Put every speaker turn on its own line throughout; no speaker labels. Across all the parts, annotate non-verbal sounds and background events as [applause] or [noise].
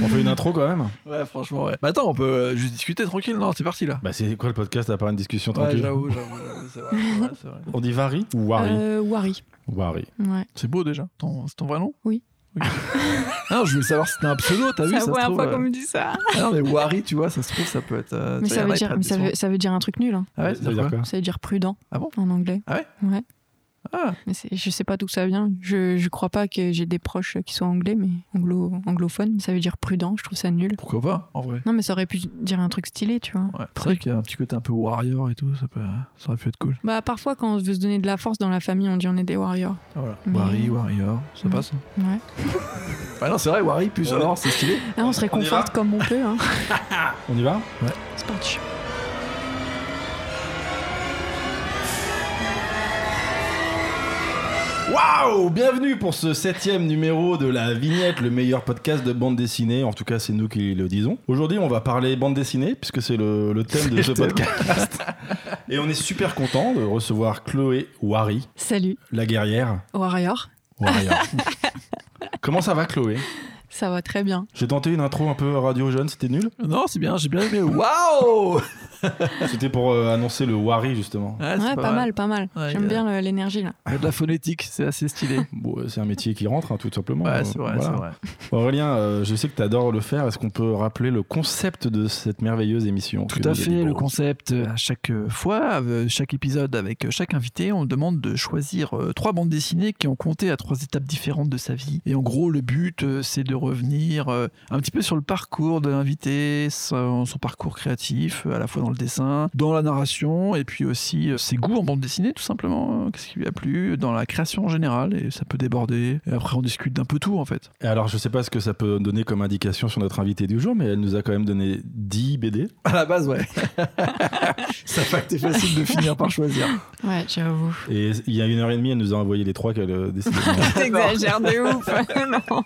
On fait une intro quand même
Ouais, franchement, ouais. Bah attends, on peut euh, juste discuter tranquille, non C'est parti là.
Bah c'est quoi le podcast à part une discussion
Ouais,
tranquille
j'avoue, j'avoue, j'avoue, c'est vrai, c'est vrai, c'est vrai.
On dit Vari ou Wari
Euh, Wari.
Wari.
Ouais.
C'est beau déjà. Ton- C'est ton vrai nom
Oui.
Ah [laughs] non, je voulais savoir si c'était un pseudo, t'as vu
C'est
ça
la
se
première
trouve,
fois
euh,
qu'on me dit ça.
Ah non, mais Wari, tu vois, ça se trouve, ça peut être. euh,
Mais
tu vois,
ça
y en
veut,
a, ils
dire,
prennent
mais
des
ça,
sons.
veut, ça veut dire un truc nul. hein.
Ah ouais,
Ça veut dire quoi
Ça veut dire prudent
Ah bon
en anglais.
Ah ouais
Ouais.
Ah,
Mais c'est- je sais pas d'où ça vient. Je, je crois pas que j'ai des proches qui soient anglais, mais anglo, anglophones. Mais ça veut dire prudent. Je trouve ça nul.
pourquoi pas, en vrai?
Non, mais ça aurait pu dire un truc stylé, tu vois.
Ouais. C'est vrai qu'il y a un petit côté un peu warrior et tout, ça, peut... ça aurait pu être cool.
Bah, parfois, quand on veut se donner de la force dans la famille, on dit on est des warriors.
Ah, voilà.
Mais-
Wari, warrior, ça
Mm.
passe.
Ouais. [laughs]
Ah non, c'est vrai, Wari, plus
Ouais.
alors, c'est stylé.
Là, on se réconforte comme on peut. Hein. [laughs]
On y va?
C'est parti.
Waouh Bienvenue pour ce septième numéro de la vignette, le meilleur podcast de bande dessinée. En tout cas, c'est nous qui le disons. Aujourd'hui, on va parler bande dessinée, puisque c'est le, le thème de ce podcast. Et on est super content de recevoir Chloé Wari,
Salut,
la guerrière.
warrior.
Warrior. Comment ça va, Chloé?
Ça va très bien.
J'ai tenté une intro un peu radio jeune, c'était nul?
Non, c'est bien, j'ai bien aimé. Waouh [laughs]
C'était pour euh, annoncer le Wari, justement.
Ouais,
pas, mal, pas mal.
Ouais,
J'aime
euh,
bien l'énergie là.
Il y a de la phonétique, c'est assez stylé. [laughs]
Bon, euh, c'est un métier qui rentre, hein, tout simplement.
Ouais, c'est vrai,
voilà.
c'est vrai.
Aurélien, euh, je sais que tu adores le faire. Est-ce qu'on peut rappeler le concept de cette merveilleuse émission
Tout à fait, le concept, à chaque fois, chaque épisode avec chaque invité, on demande de choisir trois bandes dessinées qui ont compté à trois étapes différentes de sa vie. Et en gros, le but, c'est de revenir un petit peu sur le parcours de l'invité, son, son parcours créatif, à la fois dans le dessin, dans la narration, et puis aussi euh, ses goûts en bande dessinée, tout simplement, euh, qu'est-ce qui lui a plu, dans la création en général, et ça peut déborder. Et après, on discute d'un peu tout, en fait.
Et alors, je sais pas ce que ça peut donner comme indication sur notre invité du jour, mais elle nous a quand même donné 10 BD.
À la base, ouais. [laughs] ça n'a pas été facile de finir par choisir.
Ouais, j'avoue.
Et il y a une heure et demie, elle nous a envoyé les trois qu'elle a décidé. [laughs]
T'exagères de ouf. [laughs] non.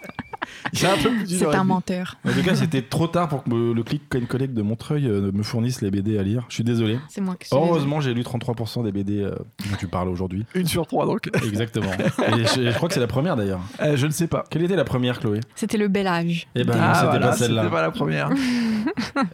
C'est un
menteur.
en tout cas, c'était trop tard pour que le clic une collègue de Montreuil euh, me fournisse les BD à lire. Je suis désolé.
C'est moi qui suis.
Heureusement, j'ai lu 33% des BD euh, dont tu parles aujourd'hui. [laughs]
Une sur trois, donc.
Exactement. Et je, je crois que c'est la première d'ailleurs.
Euh, je ne sais pas.
Quelle était la première, Chloé?
C'était le bel âge.
Eh ben,
Des-
Ah, c'était
voilà,
pas celle-là.
C'était pas la première.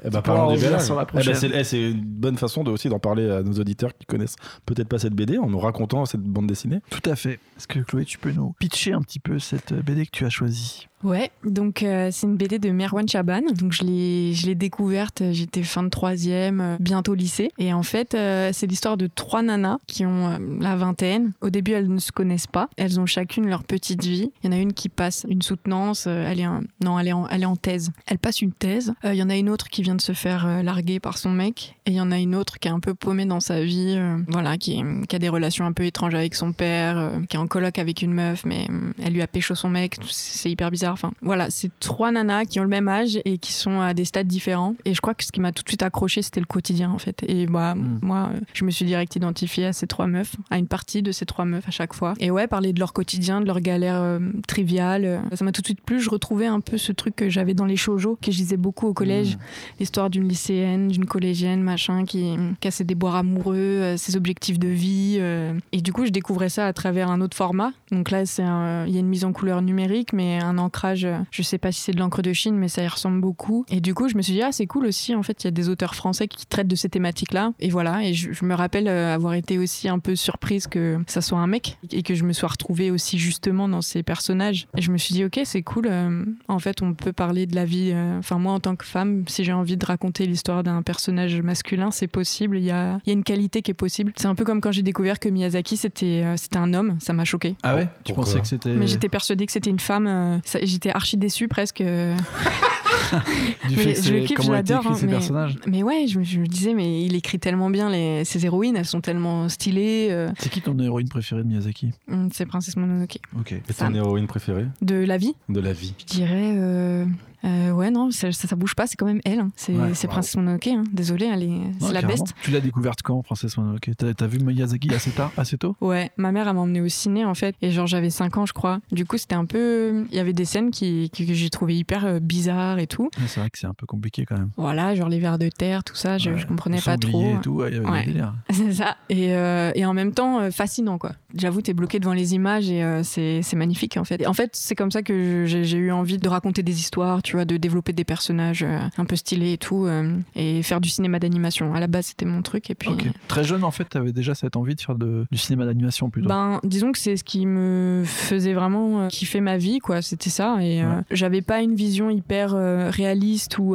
Eh ben, parlons
en
des
sur la
Eh ben, c'est eh, c'est une bonne façon de, aussi d'en parler à nos auditeurs qui connaissent peut-être pas cette BD en nous racontant cette bande dessinée.
Tout à fait. Est-ce que Chloé, tu peux nous pitcher un petit peu cette BD que tu as choisie?
Ouais, donc euh, c'est une BD de Merwan Chaban. Donc je l'ai, je l'ai découverte, euh, j'étais fin de troisième, euh, bientôt lycée. Et en fait, euh, c'est l'histoire de trois nanas qui ont euh, la vingtaine. Au début, elles ne se connaissent pas. Elles ont chacune leur petite vie. Il y en a une qui passe une soutenance. elle est un- non, elle est, en, elle est en thèse. Elle passe une thèse. Il y en a une autre qui vient de se faire larguer par son mec. Et il y en a une autre qui est un peu paumée dans sa vie. voilà, qui, qui a des relations un peu étranges avec son père, qui est en coloc avec une meuf, mais elle lui a pécho son mec. C'est hyper bizarre. Enfin, voilà, c'est trois nanas qui ont le même âge et qui sont à des stades différents. Et je crois que ce qui m'a tout de suite accroché, c'était le quotidien, en fait. Et bah,
Mm.
moi, euh, je me suis direct identifiée à ces trois meufs, à une partie de ces trois meufs à chaque fois. Et ouais, parler de leur quotidien, de leurs galères euh, triviales, euh, ça m'a tout de suite plu. Je retrouvais un peu ce truc que j'avais dans les shoujo, que je lisais beaucoup au collège. L'histoire d'une lycéenne, d'une collégienne, machin, qui, qui a ses déboires amoureux, euh, ses objectifs de vie. euh. Et du coup, je découvrais ça à travers un autre format. Donc là, il y a une mise en couleur numérique, mais un ancrage, je sais pas si c'est de l'encre de Chine, mais ça y ressemble beaucoup. Et du coup, je me suis dit, ah, c'est cool aussi. En fait, il y a des auteurs français qui traitent de ces thématiques-là. Et voilà. Et je, je me rappelle euh, avoir été aussi un peu surprise que ça soit un mec et que je me sois retrouvée aussi justement dans ces personnages. Et je me suis dit, ok, c'est cool. euh, en fait, on peut parler de la vie. euh, Enfin, moi, en tant que femme, si j'ai envie de raconter l'histoire d'un personnage masculin, c'est possible. Il y a, il y a une qualité qui est possible. C'est un peu comme quand j'ai découvert que Miyazaki, c'était euh, c'était un homme. Ça m'a choqué.
Ah ouais? Tu
Pourquoi?
pensais que c'était
Mais j'étais persuadée que c'était une femme. euh, ça- J'étais archi déçue presque. [laughs] [laughs]
du
mais
fait que
je le kiffe, je
comment écrit
hein,
ces
mais-
personnages
Mais ouais, je, me- je me disais, mais il écrit tellement bien les, ses héroïnes. Elles sont tellement stylées. euh.
C'est qui ton héroïne préférée de Miyazaki?
Hum, C'est Princesse Mononoke.
Ok.
Et ton héroïne préférée?
De la vie
de la vie
Je dirais. euh, euh, ouais, non, ça, ça, ça bouge pas, c'est quand même elle. hein. C'est
Ouais,
wow.
Princesse Mononoke. Hein. Désolée, elle est, c'est la
carrément.
best.
Tu l'as découverte quand, Princesse Mononoke? T'as vu Miyazaki assez tard, assez tôt?
Ouais, ma mère, elle m'a emmenée au ciné en fait. Et genre, j'avais 5 ans, je crois. Du coup, c'était un peu. Il y avait des scènes qui, qui- que j'ai trouvé hyper euh, bizarres et tout.
Ouais, C'est vrai que c'est un peu compliqué quand même.
Voilà, genre les vers de terre, tout ça, je,
Ouais,
je comprenais pas trop.
Et tout, ouais, y avait
Ouais.
des délires. [laughs]
C'est ça. Et, euh, et en même temps, euh, fascinant, quoi. J'avoue, t'es bloqué devant les images et euh, c'est c'est magnifique, en fait. Et en fait, c'est comme ça que j'ai j'ai eu envie de raconter des histoires, tu vois, de développer des personnages euh, un peu stylés et tout, euh, et faire du cinéma d'animation. À la base, c'était mon truc. Et puis.
Très jeune, en fait, tu avais déjà cette envie de faire de- du cinéma d'animation plutôt.
ben, disons que c'est ce qui me faisait vraiment kiffer ma vie, quoi. C'était ça. Et
Ouais.
j'avais pas une vision hyper réaliste ou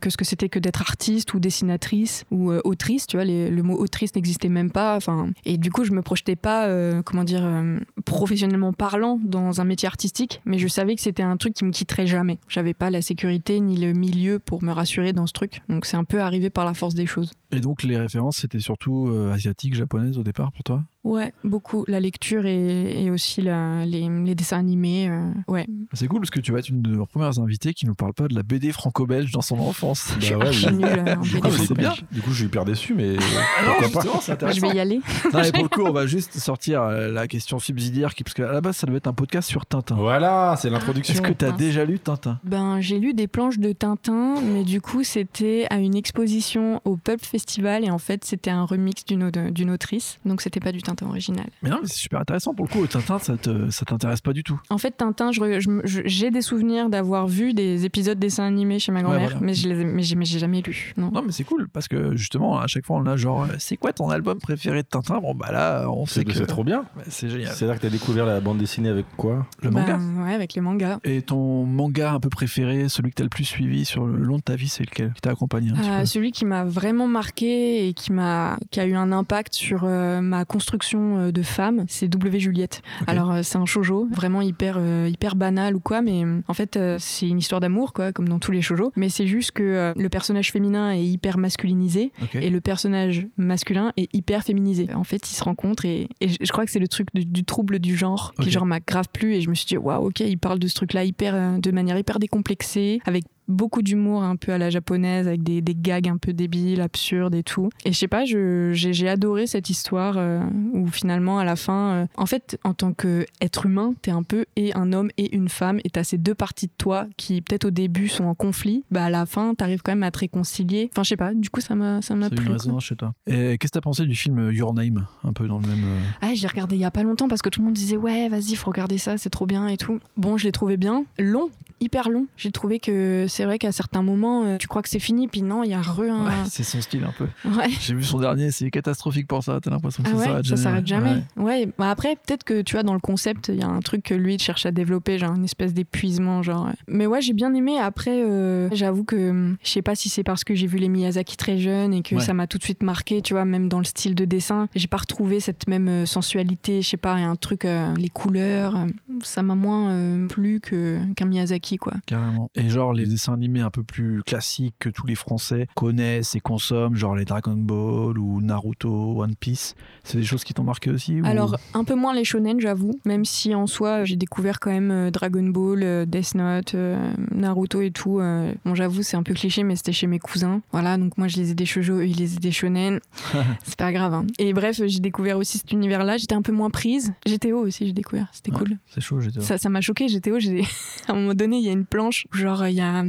que ce que c'était que d'être artiste ou dessinatrice ou autrice. Tu vois, les- le mot autrice n'existait même pas. Enfin, et du coup, je me projetais pas, comment dire, euh, professionnellement parlant dans un métier artistique, mais je savais que c'était un truc qui me quitterait jamais. J'avais pas la sécurité ni le milieu pour me rassurer dans ce truc. Donc c'est un peu arrivé par la force des choses.
Et donc, les références, c'était surtout euh, asiatiques, japonaises au départ pour toi?
Ouais, beaucoup. La lecture et, et aussi la- les, les dessins animés. euh, ouais.
C'est cool parce que tu vas être une de nos premières invitées qui nous parle pas de la BD franco-belge dans son enfance.
Je suis
Bah ouais,
archi
oui.
nulle euh, en
Du
BD.
c'est
bien.
Du coup, je suis hyper déçu, mais
Ah non,
pourquoi pas
Je vais y aller.
Non, mais pour le coup, [laughs] on va juste sortir euh, la question subsidiaire qui, parce qu'à la base, ça devait être un podcast sur Tintin.
Voilà, c'est l'introduction.
Est-ce que tu as déjà lu Tintin?
Ben, j'ai lu des planches de Tintin, mais du coup, c'était à une exposition au Pulp Festival et en fait, c'était un remix d'une autrice. Donc, c'était pas du Tintin original.
Mais non, mais c'est super intéressant pour le coup. Tintin, ça te- ça t'intéresse pas du tout.
En fait, Tintin, je re- je me- je- j'ai des souvenirs d'avoir vu des épisodes dessins animés chez ma grand-mère,
voilà.
mais je les ai- mais j'ai mais j'ai jamais lu. Non.
Non, mais c'est cool parce que justement, à chaque fois, on a genre, euh, c'est quoi ton album préféré de Tintin? Bon, bah là, on sait que
c'est trop bien.
Ouais, [laughs] c'est génial.
C'est-à-dire que t'as découvert la bande dessinée avec quoi?
Le manga.
Ouais, avec les mangas.
Et ton manga un peu préféré, celui que t'as le plus suivi sur le long de ta vie, c'est lequel? Qui t'a accompagné un petit
Euh,
peu
celui qui m'a vraiment marqué et qui m'a qui a eu un impact sur euh, ma construction euh, de femme, c'est W Juliette. Alors euh, c'est un shojo vraiment hyper euh, hyper banal ou quoi, mais en fait c'est une histoire d'amour quoi, comme dans tous les shojo. Mais c'est juste que le personnage féminin est hyper masculinisé et le personnage masculin est hyper féminisé. En fait, ils se rencontrent et, et je crois que c'est le truc du, du trouble du genre qui genre m'a grave plu et je me suis dit waouh ok il parle de ce truc là hyper de manière hyper décomplexée avec beaucoup d'humour un peu à la japonaise avec des, des gags un peu débiles absurdes et tout et je sais pas j'ai adoré cette histoire euh, où finalement à la fin euh, en fait en tant que être humain t'es un peu et un homme et une femme et t'as ces deux parties de toi qui peut-être au début sont en conflit bah à la fin t'arrives quand même à te réconcilier enfin je sais pas du coup ça m'a ça m'a
C'est une
plu
résonance chez toi. Et qu'est-ce que t'as pensé du film Your Name Un peu dans le même. euh,
Ah, j'ai regardé il y a pas longtemps parce que tout le monde disait ouais, vas-y, faut regarder ça, c'est trop bien et tout. Bon, je l'ai trouvé bien, long, hyper long. J'ai trouvé que c'est vrai qu'à certains moments, euh, tu crois que c'est fini, puis non, il y a re un.
Ouais, c'est son style un peu.
Ouais.
J'ai vu son dernier, c'est catastrophique pour ça. T'as l'impression que
Ah
ça
ouais,
s'arrête
ça
jamais.
s'arrête jamais.
Ouais.
Bah après, peut-être que tu vois, dans le concept, il y a un truc que lui il cherche à développer, genre une espèce d'épuisement, genre. Mais ouais, j'ai bien aimé. Après, euh, j'avoue que hum, je sais pas si c'est parce que j'ai vu les Miyazaki très jeunes et que ça m'a tout de suite marqué, tu vois, même dans le style de dessin. J'ai pas retrouvé cette même euh, sensualité, je sais pas, et un truc, euh, les couleurs, ça m'a moins euh, plu que- qu'un Miyazaki, quoi.
Carrément. Et genre les dessins animés un peu plus classiques que tous les Français connaissent et consomment, genre les Dragon Ball ou Naruto, One Piece, c'est des choses qui t'ont marqué aussi ou-
Alors, un peu moins les shonen, j'avoue. Même si en soi, j'ai découvert quand même euh, Dragon Ball, euh, Death Note, euh, Naruto et tout. bon, j'avoue, c'est un peu cliché, mais c'était chez mes cousins. Voilà, donc moi, je les ai des shoujo, eux, ils les ai des shonen. [laughs] c'est pas grave. hein. Et bref, j'ai découvert aussi cet univers-là. J'étais un peu moins prise. GTO aussi, j'ai découvert. C'était
Ouais.
cool.
c'est chaud, j'étais.
Ça ça m'a choqué, GTO. [laughs] À un moment donné, il y a une planche, genre, il y a.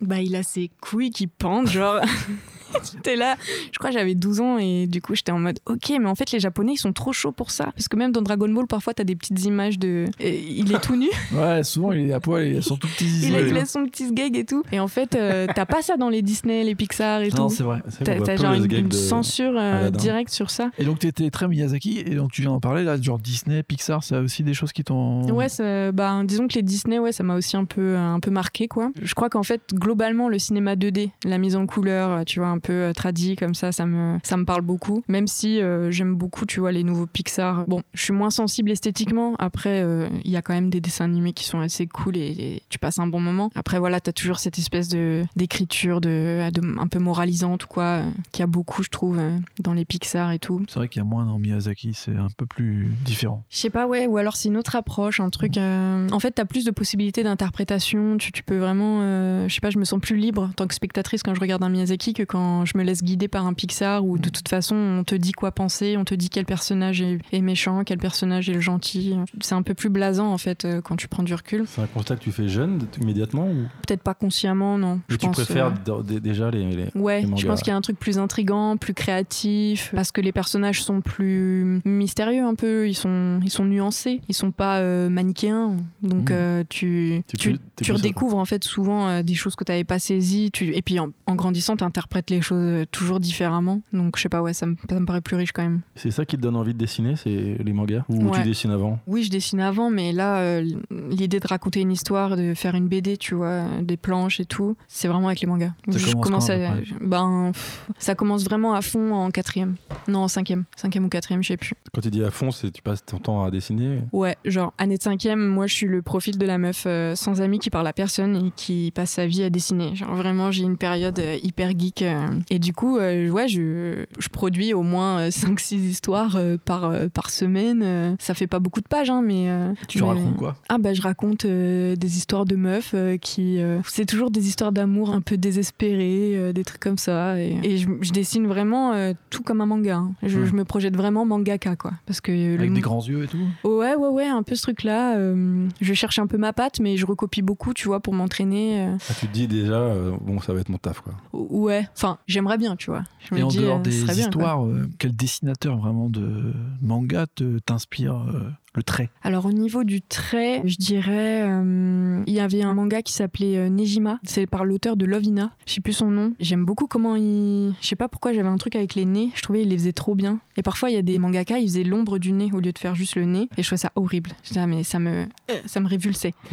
Bah, il a ses couilles qui pendent, genre. [laughs] [laughs] J'étais là, je crois j'avais 12 ans et du coup j'étais en mode ok mais en fait les japonais ils sont trop chauds pour ça. Parce que même dans Dragon Ball parfois t'as des petites images de et il est tout nu. [laughs]
Ouais, souvent il est à poil, il a son tout petit [laughs]
il, a, il a son petit sgeg et tout. Et en fait euh, t'as pas ça dans les Disney les Pixar et
Non,
tout.
c'est vrai.
T'as t'as genre une,
gag
censure euh, directe sur ça.
Et donc tu étais très Miyazaki, et donc tu viens d'en parler là, genre Disney, Pixar, c'est aussi des choses qui t'ont.
Ouais, ça- bah, disons que les Disney, ouais, ça m'a aussi un peu, un peu marqué, quoi. Je crois qu'en fait, globalement, le cinéma 2D, la mise en couleur, tu vois, un peu euh, tradit comme ça, ça me, ça me parle beaucoup. Même si euh, j'aime beaucoup, tu vois, les nouveaux Pixar. Bon, je suis moins sensible esthétiquement. Après, euh, il y a quand même des dessins animés qui sont assez cool et, et tu passes un bon moment. Après, voilà, t'as toujours cette espèce de d'écriture de, de- un peu moralisante quoi, euh, qui a beaucoup, je trouve, dans les Pixar et tout.
C'est vrai qu'il y a moins dans Miyazaki, c'est un peu plus différent.
Je sais pas, ouais, ou alors c'est une autre approche, un truc. euh, En fait, t'as plus de possibilités d'interprétation. Tu, tu peux vraiment, euh, je sais pas, je me sens plus libre en tant que spectatrice quand je regarde un Miyazaki que quand quand je me laisse guider par un Pixar où de toute façon on te dit quoi penser, on te dit quel personnage est, est méchant, quel personnage est le gentil. C'est un peu plus blasant en fait euh, quand tu prends du recul.
C'est un constat que tu fais jeune immédiatement ou?
Peut-être pas consciemment, non.
Mais
Je
tu
pense,
préfères
euh,
déjà les, les-
Ouais,
les
je pense qu'il y a un truc plus intrigant, plus créatif, parce que les personnages sont plus mystérieux un peu, ils sont, ils sont nuancés, ils sont pas euh, manichéens. Donc
Mmh.
euh, tu, tu, redécouvres en fait souvent des choses que tu n'avais pas saisies. Tu... Et puis en, en grandissant, tu interprètes les choses euh, toujours différemment. Donc je sais pas, ouais, ça me, ça me paraît plus riche quand même.
C'est ça qui te donne envie de dessiner, c'est les mangas? Ou tu dessines avant?
Oui, je dessine avant, mais là, euh, l'idée de raconter une histoire, de faire une BD, tu vois, des planches et tout, c'est vraiment avec les mangas.
Ça
Je
commence à
ben, pff, ça commence vraiment à fond en quatrième. Non, en cinquième. Cinquième ou quatrième, je sais plus.
Quand tu dis à fond, c'est tu passes ton temps à dessiner?
Ouais, genre, année de cinquième, moi, je suis le profil de la meuf euh, sans amis qui parle à personne et qui passe sa vie à dessiner. Genre, vraiment, j'ai une période euh, hyper geek. euh, et du coup, euh, ouais, je, je produis au moins 5-6 histoires euh, par, euh, par semaine. euh. ça fait pas beaucoup de pages, hein, mais... euh,
Tu
mais-
racontes quoi?
Ah bah je raconte euh, des histoires de meufs euh, qui... euh, c'est toujours des histoires d'amour un peu désespérées, euh, des trucs comme ça. Et, et je, je dessine vraiment euh, tout comme un manga. hein. Je, je me projette vraiment mangaka, quoi. Parce que...
Avec des grands yeux et tout?
Ouais, ouais, ouais, un peu ce truc-là. euh, je cherche un peu ma patte, mais je recopie beaucoup, tu vois, pour m'entraîner. euh.
Ah, Tu te dis déjà, euh, bon, ça va être mon taf quoi.
ouais, enfin, j'aimerais bien, tu vois. Je me
Et en
dis,
dehors
euh,
des
bien,
histoires, euh, quel dessinateur vraiment de manga te- t'inspire euh, le trait
Alors au niveau du trait, je dirais, euh, il y avait un manga qui s'appelait euh, Nejima. C'est par l'auteur de Lovina. Je sais plus son nom. J'aime beaucoup comment il. Je sais pas pourquoi j'avais un truc avec les nez. Je trouvais il les faisait trop bien. Et parfois il y a des mangaka, ils faisaient l'ombre du nez au lieu de faire juste le nez. Et je trouvais ça horrible. Je disais, ah, mais ça me, ça me révulsait. [laughs]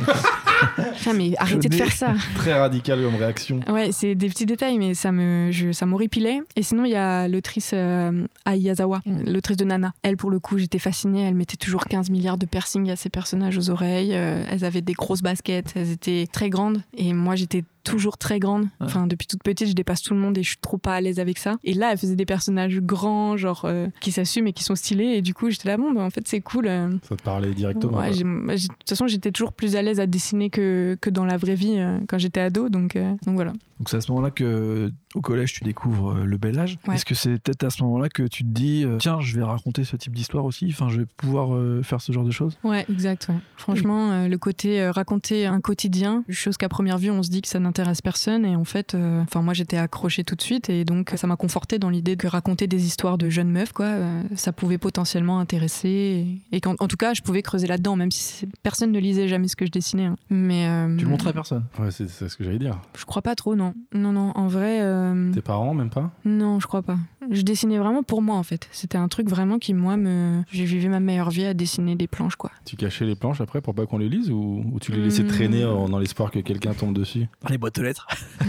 Putain, mais arrêtez de faire ça. [laughs]
Très radical comme réaction.
Ouais, c'est des petits détails, mais ça me, je, ça m'horripilait. Et sinon, il y a l'autrice euh, Ayazawa, l'autrice de Nana. Elle, pour le coup, j'étais fascinée. Elle mettait toujours 15 milliards de piercings à ses personnages aux oreilles. Euh, elles avaient des grosses baskets. Elles étaient très grandes. Et moi, j'étais toujours très grande. Enfin, depuis toute petite, je dépasse tout le monde et je suis trop pas à l'aise avec ça. Et là, elle faisait des personnages grands, genre, euh, qui s'assument et qui sont stylés. Et du coup, j'étais là, bon, bah, en fait, c'est cool. euh,
Ça te parlait directement.
Ouais, j'ai- de toute façon, j'étais toujours plus à l'aise à dessiner que, que dans la vraie vie euh, quand j'étais ado. Donc, euh, donc voilà.
Donc c'est à ce moment-là que au collège tu découvres le bel âge.
Ouais.
Est-ce que c'est peut-être à ce moment-là que tu te dis tiens je vais raconter ce type d'histoire aussi, enfin je vais pouvoir faire ce genre de choses?
Ouais, exact. ouais. Franchement, le côté raconter un quotidien, chose qu'à première vue on se dit que ça n'intéresse personne et en fait, euh, enfin moi j'étais accrochée tout de suite et donc ça m'a conforté dans l'idée que raconter des histoires de jeunes meufs, quoi, euh, ça pouvait potentiellement intéresser et, et qu'en en tout cas je pouvais creuser là-dedans, même si personne ne lisait jamais ce que je dessinais. hein. Mais euh,
Tu le montres à personne?
Ouais, c'est ce que j'allais dire.
Je crois pas trop, non. Non, non. En vrai, euh,
Tes parents, même pas?
non, je crois pas. Je dessinais vraiment pour moi en fait. C'était un truc vraiment qui moi me, j'ai vécu ma meilleure vie à dessiner des planches, quoi.
Tu cachais les planches après pour pas qu'on les lise ou, ou tu les laissais
Hmm.
traîner dans l'espoir que quelqu'un tombe dessus?
Les boîtes aux lettres. [laughs]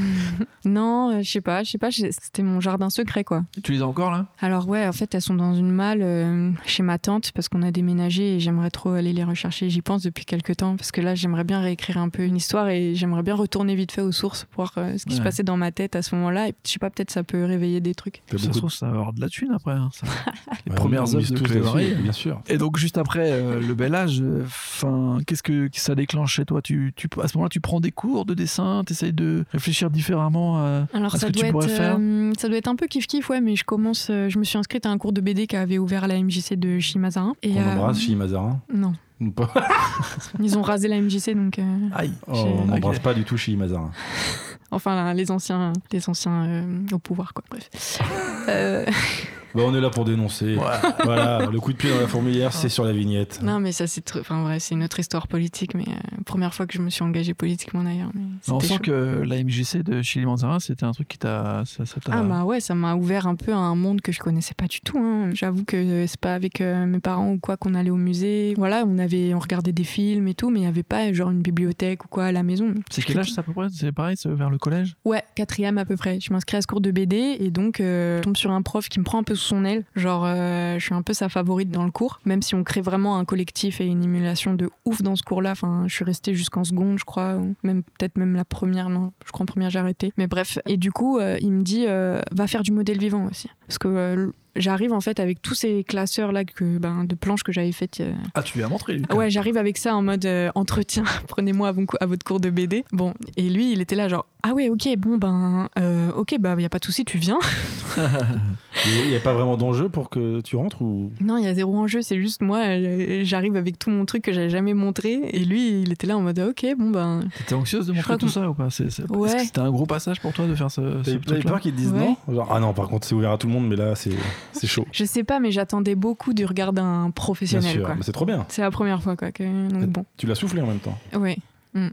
Non, euh, je sais pas, je sais pas, c'était mon jardin secret quoi.
Tu les as encore là?
Alors ouais, en fait, elles sont dans une malle euh, chez ma tante parce qu'on a déménagé et j'aimerais trop aller les rechercher. J'y pense depuis quelques temps parce que là, j'aimerais bien réécrire un peu une histoire et j'aimerais bien retourner vite fait aux sources pour voir euh, ce qui se passait dans ma tête à ce moment-là. Et je sais pas, peut-être ça peut réveiller des trucs.
Ça
beaucoup
ça va avoir de la thune après. hein, ça. [laughs] Les premières œuvres de Marie.
bien sûr.
Et donc juste après euh, le bel âge, enfin qu'est-ce que ça déclenche chez toi? Tu, tu, À ce moment-là, tu prends des cours de dessin, de réfléchir différemment à,
Alors
à ce
ça
que
doit,
tu
être,
pourrais faire.
euh, ça doit être un peu kiff kiff ouais mais je commence euh, je me suis inscrite à un cours de BD qui avait ouvert à la MJC de Chimazarin et
On
euh,
embrasse Chi Mazarin
non [laughs] ils ont rasé la MJC donc euh,
Aïe.
Oh, On n'embrasse pas du tout Chi Mazarin. [laughs]
enfin là, les anciens les anciens euh, au pouvoir quoi. Bref. Euh, [laughs]
Bah, on est là pour dénoncer. [laughs] voilà, le coup de pied dans la fourmilière, c'est sur la vignette.
non mais ça c'est tr- enfin c'est une autre histoire politique mais euh, première fois que je me suis engagée politiquement d'ailleurs mais
On
c'était
sent
chaud.
que la MJC de Chili Manzarin, c'était un truc qui t'a. Ça, ça t'a-
Ah bah ouais, ça m'a ouvert un peu à un monde que je connaissais pas du tout. hein. J'avoue que c'est pas avec euh, mes parents ou quoi qu'on allait au musée. Voilà, on avait, on regardait des films et tout, mais il y avait pas genre une bibliothèque ou quoi à la maison.
C'est quel âge ça à peu près? C'est pareil, c'est vers le collège?
Ouais, quatrième à peu près. Je m'inscris à ce cours de BD et donc euh, je tombe sur un prof qui me prend un peu sous son aile. Genre, euh, je suis un peu sa favorite dans le cours, même si on crée vraiment un collectif et une émulation de ouf dans ce cours-là. Enfin, je suis restée jusqu'en seconde, je crois, ou même peut-être même la première. Non, je crois en première j'ai arrêté. Mais bref, et du coup, euh, il me dit, euh, va faire du modèle vivant aussi, parce que j'arrive en fait avec tous ces classeurs là que, ben, de planches que j'avais faites. euh,
Ah, tu lui as montré. lui, quand
Ouais, j'arrive avec ça en mode euh, entretien. [laughs] Prenez-moi à, votre cours de BD. Bon, et lui, il était là genre ah ouais, ok, bon ben, euh, ok, bah y a pas de souci, tu viens. [laughs]
Il n'y a pas vraiment d'enjeu pour que tu rentres ou?
Non, il y a zéro enjeu, c'est juste moi, j'arrive avec tout mon truc que j'avais jamais montré, et lui, il était là en mode ok, bon ben,
T'étais anxieuse de montrer tout
que-
ça ou pas C'est- c'est- Est-ce
Ouais.
que c'était un gros passage pour toi de faire ce,
T'avais peur qu'ils te disent
Ouais.
non? Genre, ah non, par contre, c'est ouvert à tout le monde, mais là, c'est [laughs] c'est chaud.
je sais pas, mais j'attendais beaucoup du regard d'un
Bien
professionnel,
sûr,
quoi.
mais c'est trop bien.
C'est la première fois, quoi. Que... Donc bon,
Tu l'as soufflé en même temps.
ouais.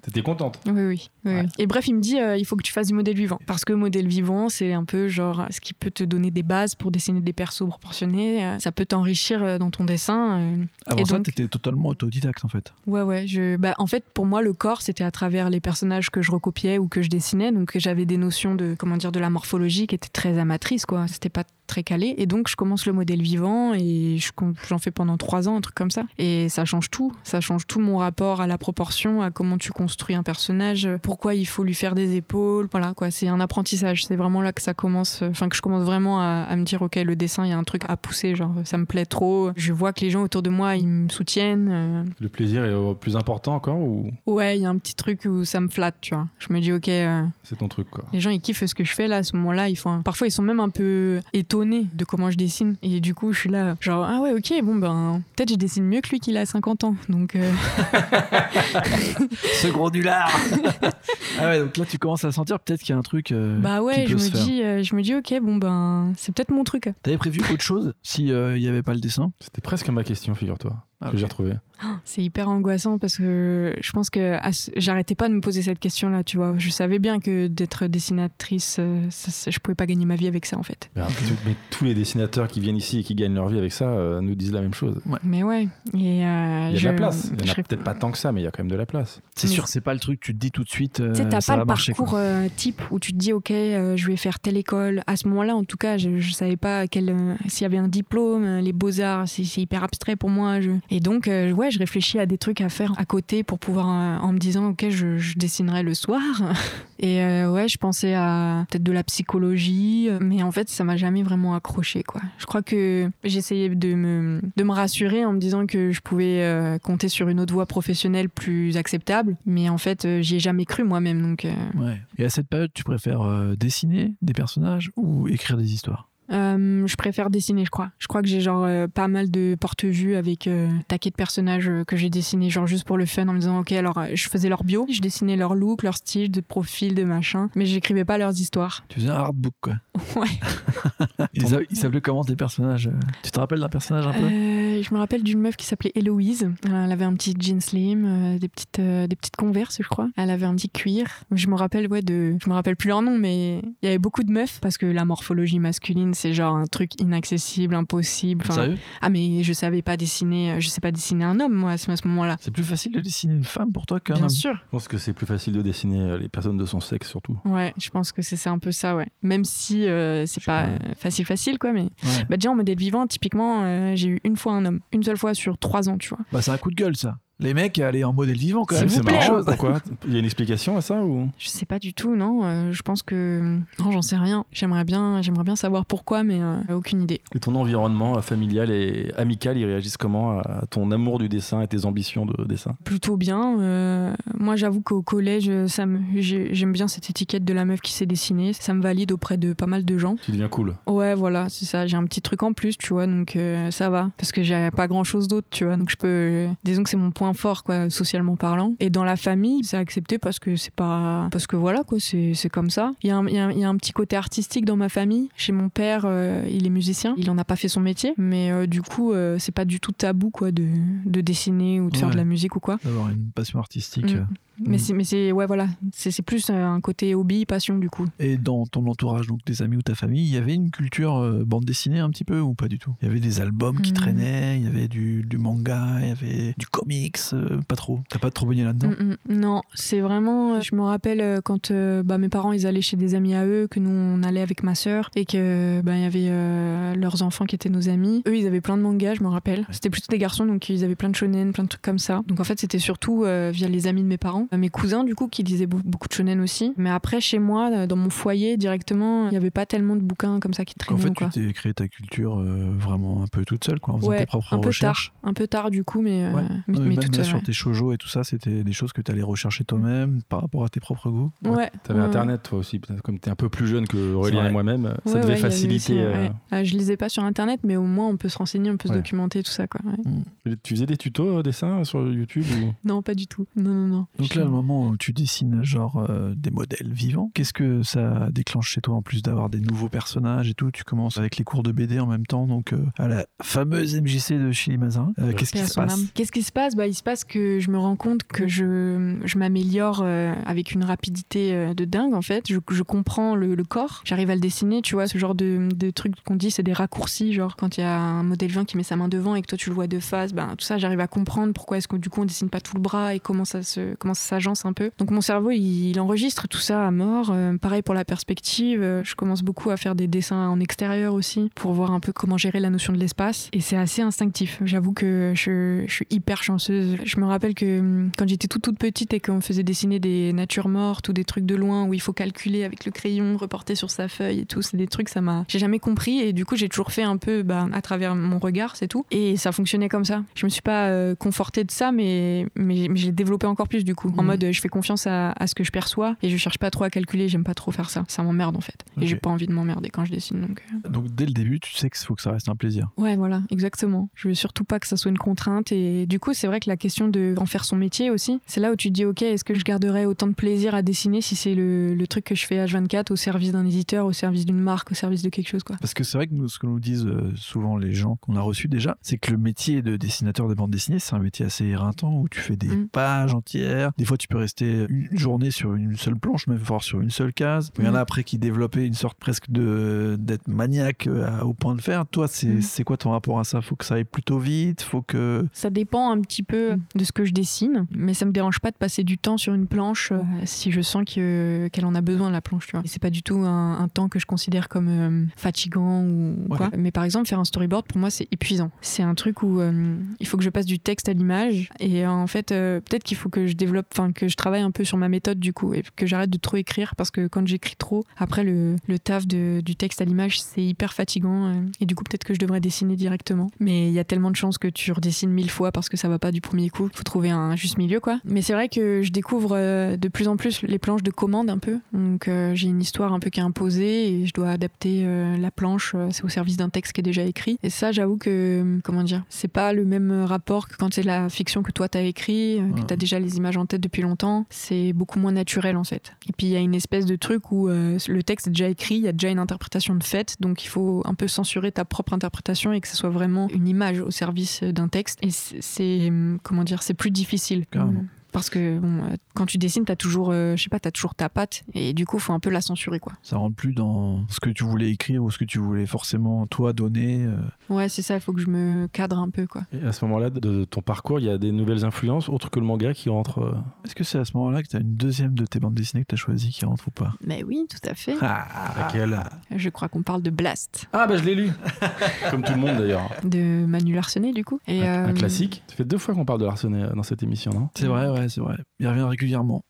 T'étais contente.
Oui, oui, oui,
Ouais.
oui. Et bref, il me dit, euh, il faut que tu fasses du modèle vivant. Parce que modèle vivant, c'est un peu genre ce qui peut te donner des bases pour dessiner des persos proportionnés. euh, Ça peut t'enrichir euh, dans ton dessin. euh.
Avant
Et
ça,
donc-
t'étais totalement autodidacte en fait.
Ouais, ouais. Je... Bah, en fait, pour moi, le corps, c'était à travers les personnages que je recopiais ou que je dessinais. Donc, j'avais des notions de, comment dire, de la morphologie qui étaient très amatrices, quoi. C'était pas très calé. Et donc, je commence le modèle vivant et j'en fais pendant trois ans, un truc comme ça. Et ça change tout. Ça change tout mon rapport à la proportion, à comment tu construis un personnage, pourquoi il faut lui faire des épaules. Voilà, quoi. C'est un apprentissage. C'est vraiment là que ça commence, enfin, que je commence vraiment à, à me dire, OK, le dessin, il y a un truc à pousser. Genre, ça me plaît trop. Je vois que les gens autour de moi, ils me soutiennent. euh,
Le plaisir est euh, plus important encore ou?
Ouais, il y a un petit truc où ça me flatte, tu vois. Je me dis, ok, euh,
c'est ton truc quoi
les gens ils kiffent ce que je fais là à ce moment-là. Ils font, parfois ils sont même un peu étonnés de comment je dessine. Et du coup, je suis là, genre, ah ouais, ok, bon ben, peut-être je dessine mieux que lui qu'il a 50 ans. Donc, euh, [laughs]
Ce gros nulard [laughs] Ah ouais, donc là tu commences à sentir peut-être qu'il y a un truc. euh,
bah
qui
ouais,
peut
je
se
me,
faire.
dis, euh, je me dis, ok, bon ben, c'est peut-être mon truc.
T'avais prévu autre chose si euh, il y avait pas le dessin?
C'était presque ma question, figure-toi,
Ah,
que j'ai retrouvée. [gasps]
C'est hyper angoissant parce que je pense que j'arrêtais pas de me poser cette question-là, tu vois. Je savais bien que d'être dessinatrice, euh, ça- ça- je pouvais pas gagner ma vie avec ça en fait.
Mais, tout- mais tous les dessinateurs qui viennent ici et qui gagnent leur vie avec ça euh, nous disent la même chose.
Mais ouais. Et,
Il y a
euh,
de la place. Il y en a peut-être pas tant que ça, mais il y a quand même de la place.
C'est sûr, c'est pas le truc, tu te dis tout de suite. euh,
Tu sais, t'as pas le
marcher,
parcours euh, type où tu te dis, ok, euh, je vais faire telle école. À ce moment-là, en tout cas, je, je savais pas quel, euh, s'il y avait un diplôme, euh, les beaux-arts, c'est c'est hyper abstrait pour moi. je- Et donc, euh, ouais, je réfléchis à des trucs à faire à côté pour pouvoir, euh, en me disant, ok, je, dessinerai le soir. [laughs] Et euh, ouais, je pensais à peut-être de la psychologie, mais en fait, ça m'a jamais vraiment accroché, quoi. Je crois que j'essayais de me, de me rassurer en me disant que je pouvais compter sur une autre voie professionnelle plus acceptable, mais en fait, j'y ai jamais cru moi-même, donc.
Ouais. Et à cette période, tu préfères dessiner des personnages ou écrire des histoires?
Euh, je préfère dessiner, je crois. Je crois que j'ai genre euh, pas mal de porte-vues avec euh, taquet de personnages euh, que j'ai dessinés genre juste pour le fun en me disant ok alors je faisais leur bio, je dessinais leur look, leur style, de profil, de machin, mais j'écrivais pas leurs histoires.
Tu faisais un artbook, quoi. [laughs]
Ouais. [laughs]
Ils, sa- ils s'appelaient comment tes personnages Tu te rappelles d'un personnage un peu?
Je me rappelle d'une meuf qui s'appelait Héloïse. Elle avait un petit jean slim, des petites des petites converses, je crois. Elle avait un petit cuir. Je me rappelle ouais de, je me rappelle plus leur nom, mais il y avait beaucoup de meufs parce que la morphologie masculine c'est genre un truc inaccessible, impossible. Enfin,
Sérieux?
Ah mais je savais pas dessiner, euh, je sais pas dessiner un homme moi à ce moment-là.
C'est plus facile de dessiner une femme pour toi qu'un
Bien
homme
sûr.
Je pense que c'est plus facile de dessiner euh, les personnes de son sexe surtout.
Ouais, je pense que c'est un peu ça, ouais. Même si euh, c'est pas euh, facile facile quoi, mais
Ouais.
bah déjà en modèle vivant, typiquement, euh, j'ai eu une fois un homme, une seule fois sur trois ans, tu vois.
Bah, c'est un coup de gueule, ça. Les mecs, aller en modèle vivant, quand même, c'est marrant.
Pourquoi Il y a une explication à ça ou
Je sais pas du tout, non. euh, je pense que non, j'en sais rien. J'aimerais bien, j'aimerais bien savoir pourquoi, mais euh, aucune idée.
Et ton environnement euh, familial et amical, ils réagissent comment à ton amour du dessin et tes ambitions de dessin?
Plutôt bien. euh, moi, j'avoue qu'au collège, ça me, j'ai- j'aime bien cette étiquette de la meuf qui sait dessiner. Ça me valide auprès de pas mal de gens.
Tu deviens cool.
Ouais, voilà, c'est ça. J'ai un petit truc en plus, tu vois, donc euh, ça va. Parce que j'ai pas grand chose d'autre, tu vois. Donc je peux. Disons que c'est mon point fort, quoi, socialement parlant. Et dans la famille, c'est accepté parce que c'est pas. Parce que voilà, quoi, c'est c'est comme ça. Il y, a un- il y y a un petit côté artistique dans ma famille. Chez mon père, euh, il est musicien. Il en a pas fait son métier. Mais euh, du coup, euh, c'est pas du tout tabou, quoi, de, de dessiner ou de faire de la musique ou quoi.
D'avoir une passion artistique.
Mm. Mais
Mm.
c'est, ouais, voilà. C'est plus euh, un côté hobby, passion, du coup.
Et dans ton entourage, donc des amis ou ta famille, il y avait une culture euh, bande dessinée un petit peu ou pas du tout? Il y avait des albums qui
Mm.
traînaient, il y avait du, du manga, il y avait du comics, euh, pas trop? T'as pas trop baigné là-dedans?
Mm, mm. Non, c'est vraiment. Je me rappelle quand euh, bah, mes parents ils allaient chez des amis à eux, que nous on allait avec ma sœur et que bah, il y avait leurs enfants qui étaient nos amis. Eux ils avaient plein de mangas, je me rappelle. C'était plutôt des garçons donc ils avaient plein de shonen, plein de trucs comme ça. Donc en fait c'était surtout via les amis de mes parents. Mes cousins, du coup, qui lisaient beaucoup de shonen aussi. Mais après, chez moi, dans mon foyer, directement, il n'y avait pas tellement de bouquins comme ça qui traînaient.
En fait,
quoi.
tu t'es créé ta culture euh, vraiment un peu toute seule, quoi, en faisant
Ouais,
tes propres
un peu
recherches.
tard, un peu tard du coup, mais, euh,
Ouais.
mais,
Non,
mais
même
seule,
sur
ouais.
tes shoujo et tout ça, c'était des choses que tu allais rechercher toi-même par rapport à tes propres goûts.
Ouais.
T'avais
ouais,
Internet toi aussi, peut-être comme t'es un peu plus jeune que Aurélien et moi-même,
ouais.
ça
Ouais,
devait faciliter.
aussi,
euh,
ouais. Ah, je lisais pas sur internet, mais au moins on peut se renseigner, on peut se
Ouais.
documenter, tout ça quoi. ouais.
Tu faisais des tutos euh, dessins sur YouTube ou...
Non, pas du tout. Non, non, non.
Donc là, le moment où tu dessines genre euh, des modèles vivants, qu'est-ce que ça déclenche chez toi en plus d'avoir des nouveaux personnages et tout? Tu commences avec les cours de BD en même temps, donc euh, à la fameuse MJC de Chili Mazin. Euh, qu'est-ce qui se passe?
Qu'est-ce qui se passe? Bah, Il se passe que je me rends compte que je, je m'améliore euh, avec une rapidité euh, de dingue en fait. Je, je comprends le, le corps, j'arrive à le dessiner, tu vois, ce genre de, de truc qu'on dit, c'est des raccourcis, genre quand il y a un modèle 20 qui met sa main devant et que toi tu le vois de face, ben, tout ça, j'arrive à comprendre pourquoi est-ce que du coup on dessine pas tout le bras et comment ça se, comment ça s'agence un peu. Donc mon cerveau, il, enregistre tout ça à mort. Euh, pareil pour la perspective, euh, je commence beaucoup à faire des dessins en extérieur aussi pour voir un peu comment gérer la notion de l'espace et c'est assez instinctif. J'avoue que je, suis hyper chanceuse. Je me rappelle que hum, quand j'étais toute toute petite et qu'on faisait dessiner des natures mortes ou des trucs de loin où il faut calculer avec le crayon, reporter sur sa feuille et tout, c'est des trucs ça m'a j'ai jamais compris et du coup j'ai toujours fait un peu bah, à travers mon regard, c'est tout et ça fonctionnait comme ça. Je me suis pas euh, confortée de ça mais, mais j'ai développé encore plus du coup en
Mhm.
mode euh, je fais confiance à, à ce que je perçois et je cherche pas trop à calculer, j'aime pas trop faire ça. Ça m'emmerde en fait. Et
Ok.
j'ai pas envie de m'emmerder quand je dessine donc euh,
Donc dès le début, tu sais qu'il faut que ça reste un plaisir.
Ouais, voilà, exactement. Je veux surtout pas que ça soit une contrainte. Et du coup, c'est vrai que la question de en faire son métier aussi, c'est là où tu te dis, ok, est-ce que je garderai autant de plaisir à dessiner si c'est le, le truc que je fais H24 au service d'un éditeur, au service d'une marque, au service de quelque chose, quoi.
Parce que c'est vrai que nous, ce que nous disent euh, souvent les gens qu'on a reçus déjà, c'est que le métier de dessinateur de bande dessinée, c'est un métier assez éreintant où tu fais des
Mm.
pages entières. Des fois, tu peux rester une journée sur une seule planche, même voire sur une seule case. Il y en a
Mm.
après qui développaient une sorte presque de d'être maniaque euh, au point de faire. Toi, c'est
Mm.
c'est quoi ton rapport à ça? Faut que ça aille plutôt vite Faut que
Ça dépend un petit peu de ce que je dessine, mais ça me dérange pas de passer du temps sur une planche euh, si je sens que- qu'elle en a besoin, la planche, tu vois. C'est pas du tout un, un temps que je considère comme euh, fatigant ou
Ouais.
quoi. Mais par exemple, faire un storyboard, pour moi, c'est épuisant. C'est un truc où euh, il faut que je passe du texte à l'image. Et en fait, peut-être qu'il faut que je développe, enfin, que je travaille un peu sur ma méthode du coup, et que j'arrête de trop écrire parce que quand j'écris trop, après le, le taf de- du texte à l'image, c'est hyper fatigant. euh, et du coup, peut-être que je devrais dessiner directement. Mais il y a tellement de chances que tu redessines mille fois parce que ça va pas du premier coup. Il faut trouver un juste milieu, quoi. Mais c'est vrai que je découvre euh, de plus en plus les planches de commande un peu. Donc euh, j'ai une histoire un peu qui est imposée et je dois adapter euh, la planche. c'est au service d'un texte qui est déjà écrit. Et ça, j'avoue que, comment dire, c'est pas le même rapport que quand c'est la fiction que toi t'as écrit, que t'as déjà les images en tête depuis longtemps. C'est beaucoup moins naturel en fait. Et puis il y a une espèce de truc où euh, le texte est déjà écrit, il y a déjà une interprétation de fait, donc il faut un peu censurer ta propre interprétation et que ce soit vraiment une image au service d'un texte. Et c'est- hum, comment dire, c'est plus difficile.
Carrément.
Parce que bon, euh, quand tu dessines, t'as toujours, euh, je sais pas, t'as toujours ta patte et du coup, faut un peu la censurer quoi.
ça rentre plus dans ce que tu voulais écrire ou ce que tu voulais forcément toi donner. euh.
Ouais, c'est ça, il faut que je me cadre un peu quoi.
Et à ce moment-là de ton parcours, il y a des nouvelles influences autres que le manga qui rentrent. euh,
Est-ce que c'est à ce moment-là que tu as une deuxième de tes bandes dessinées que tu as choisi qui rentre ou pas?
Mais oui, tout à fait.
ah,
Laquelle?
Je crois qu'on parle de Blast,
Ah bah je l'ai lu [laughs] Comme tout le monde d'ailleurs.
de Manu Larsenet du coup. Et,
Un, un classique. Ça fait deux fois qu'on parle de Larsenet dans cette émission, non?
C'est vrai, ouais, c'est vrai. Il revient régulièrement.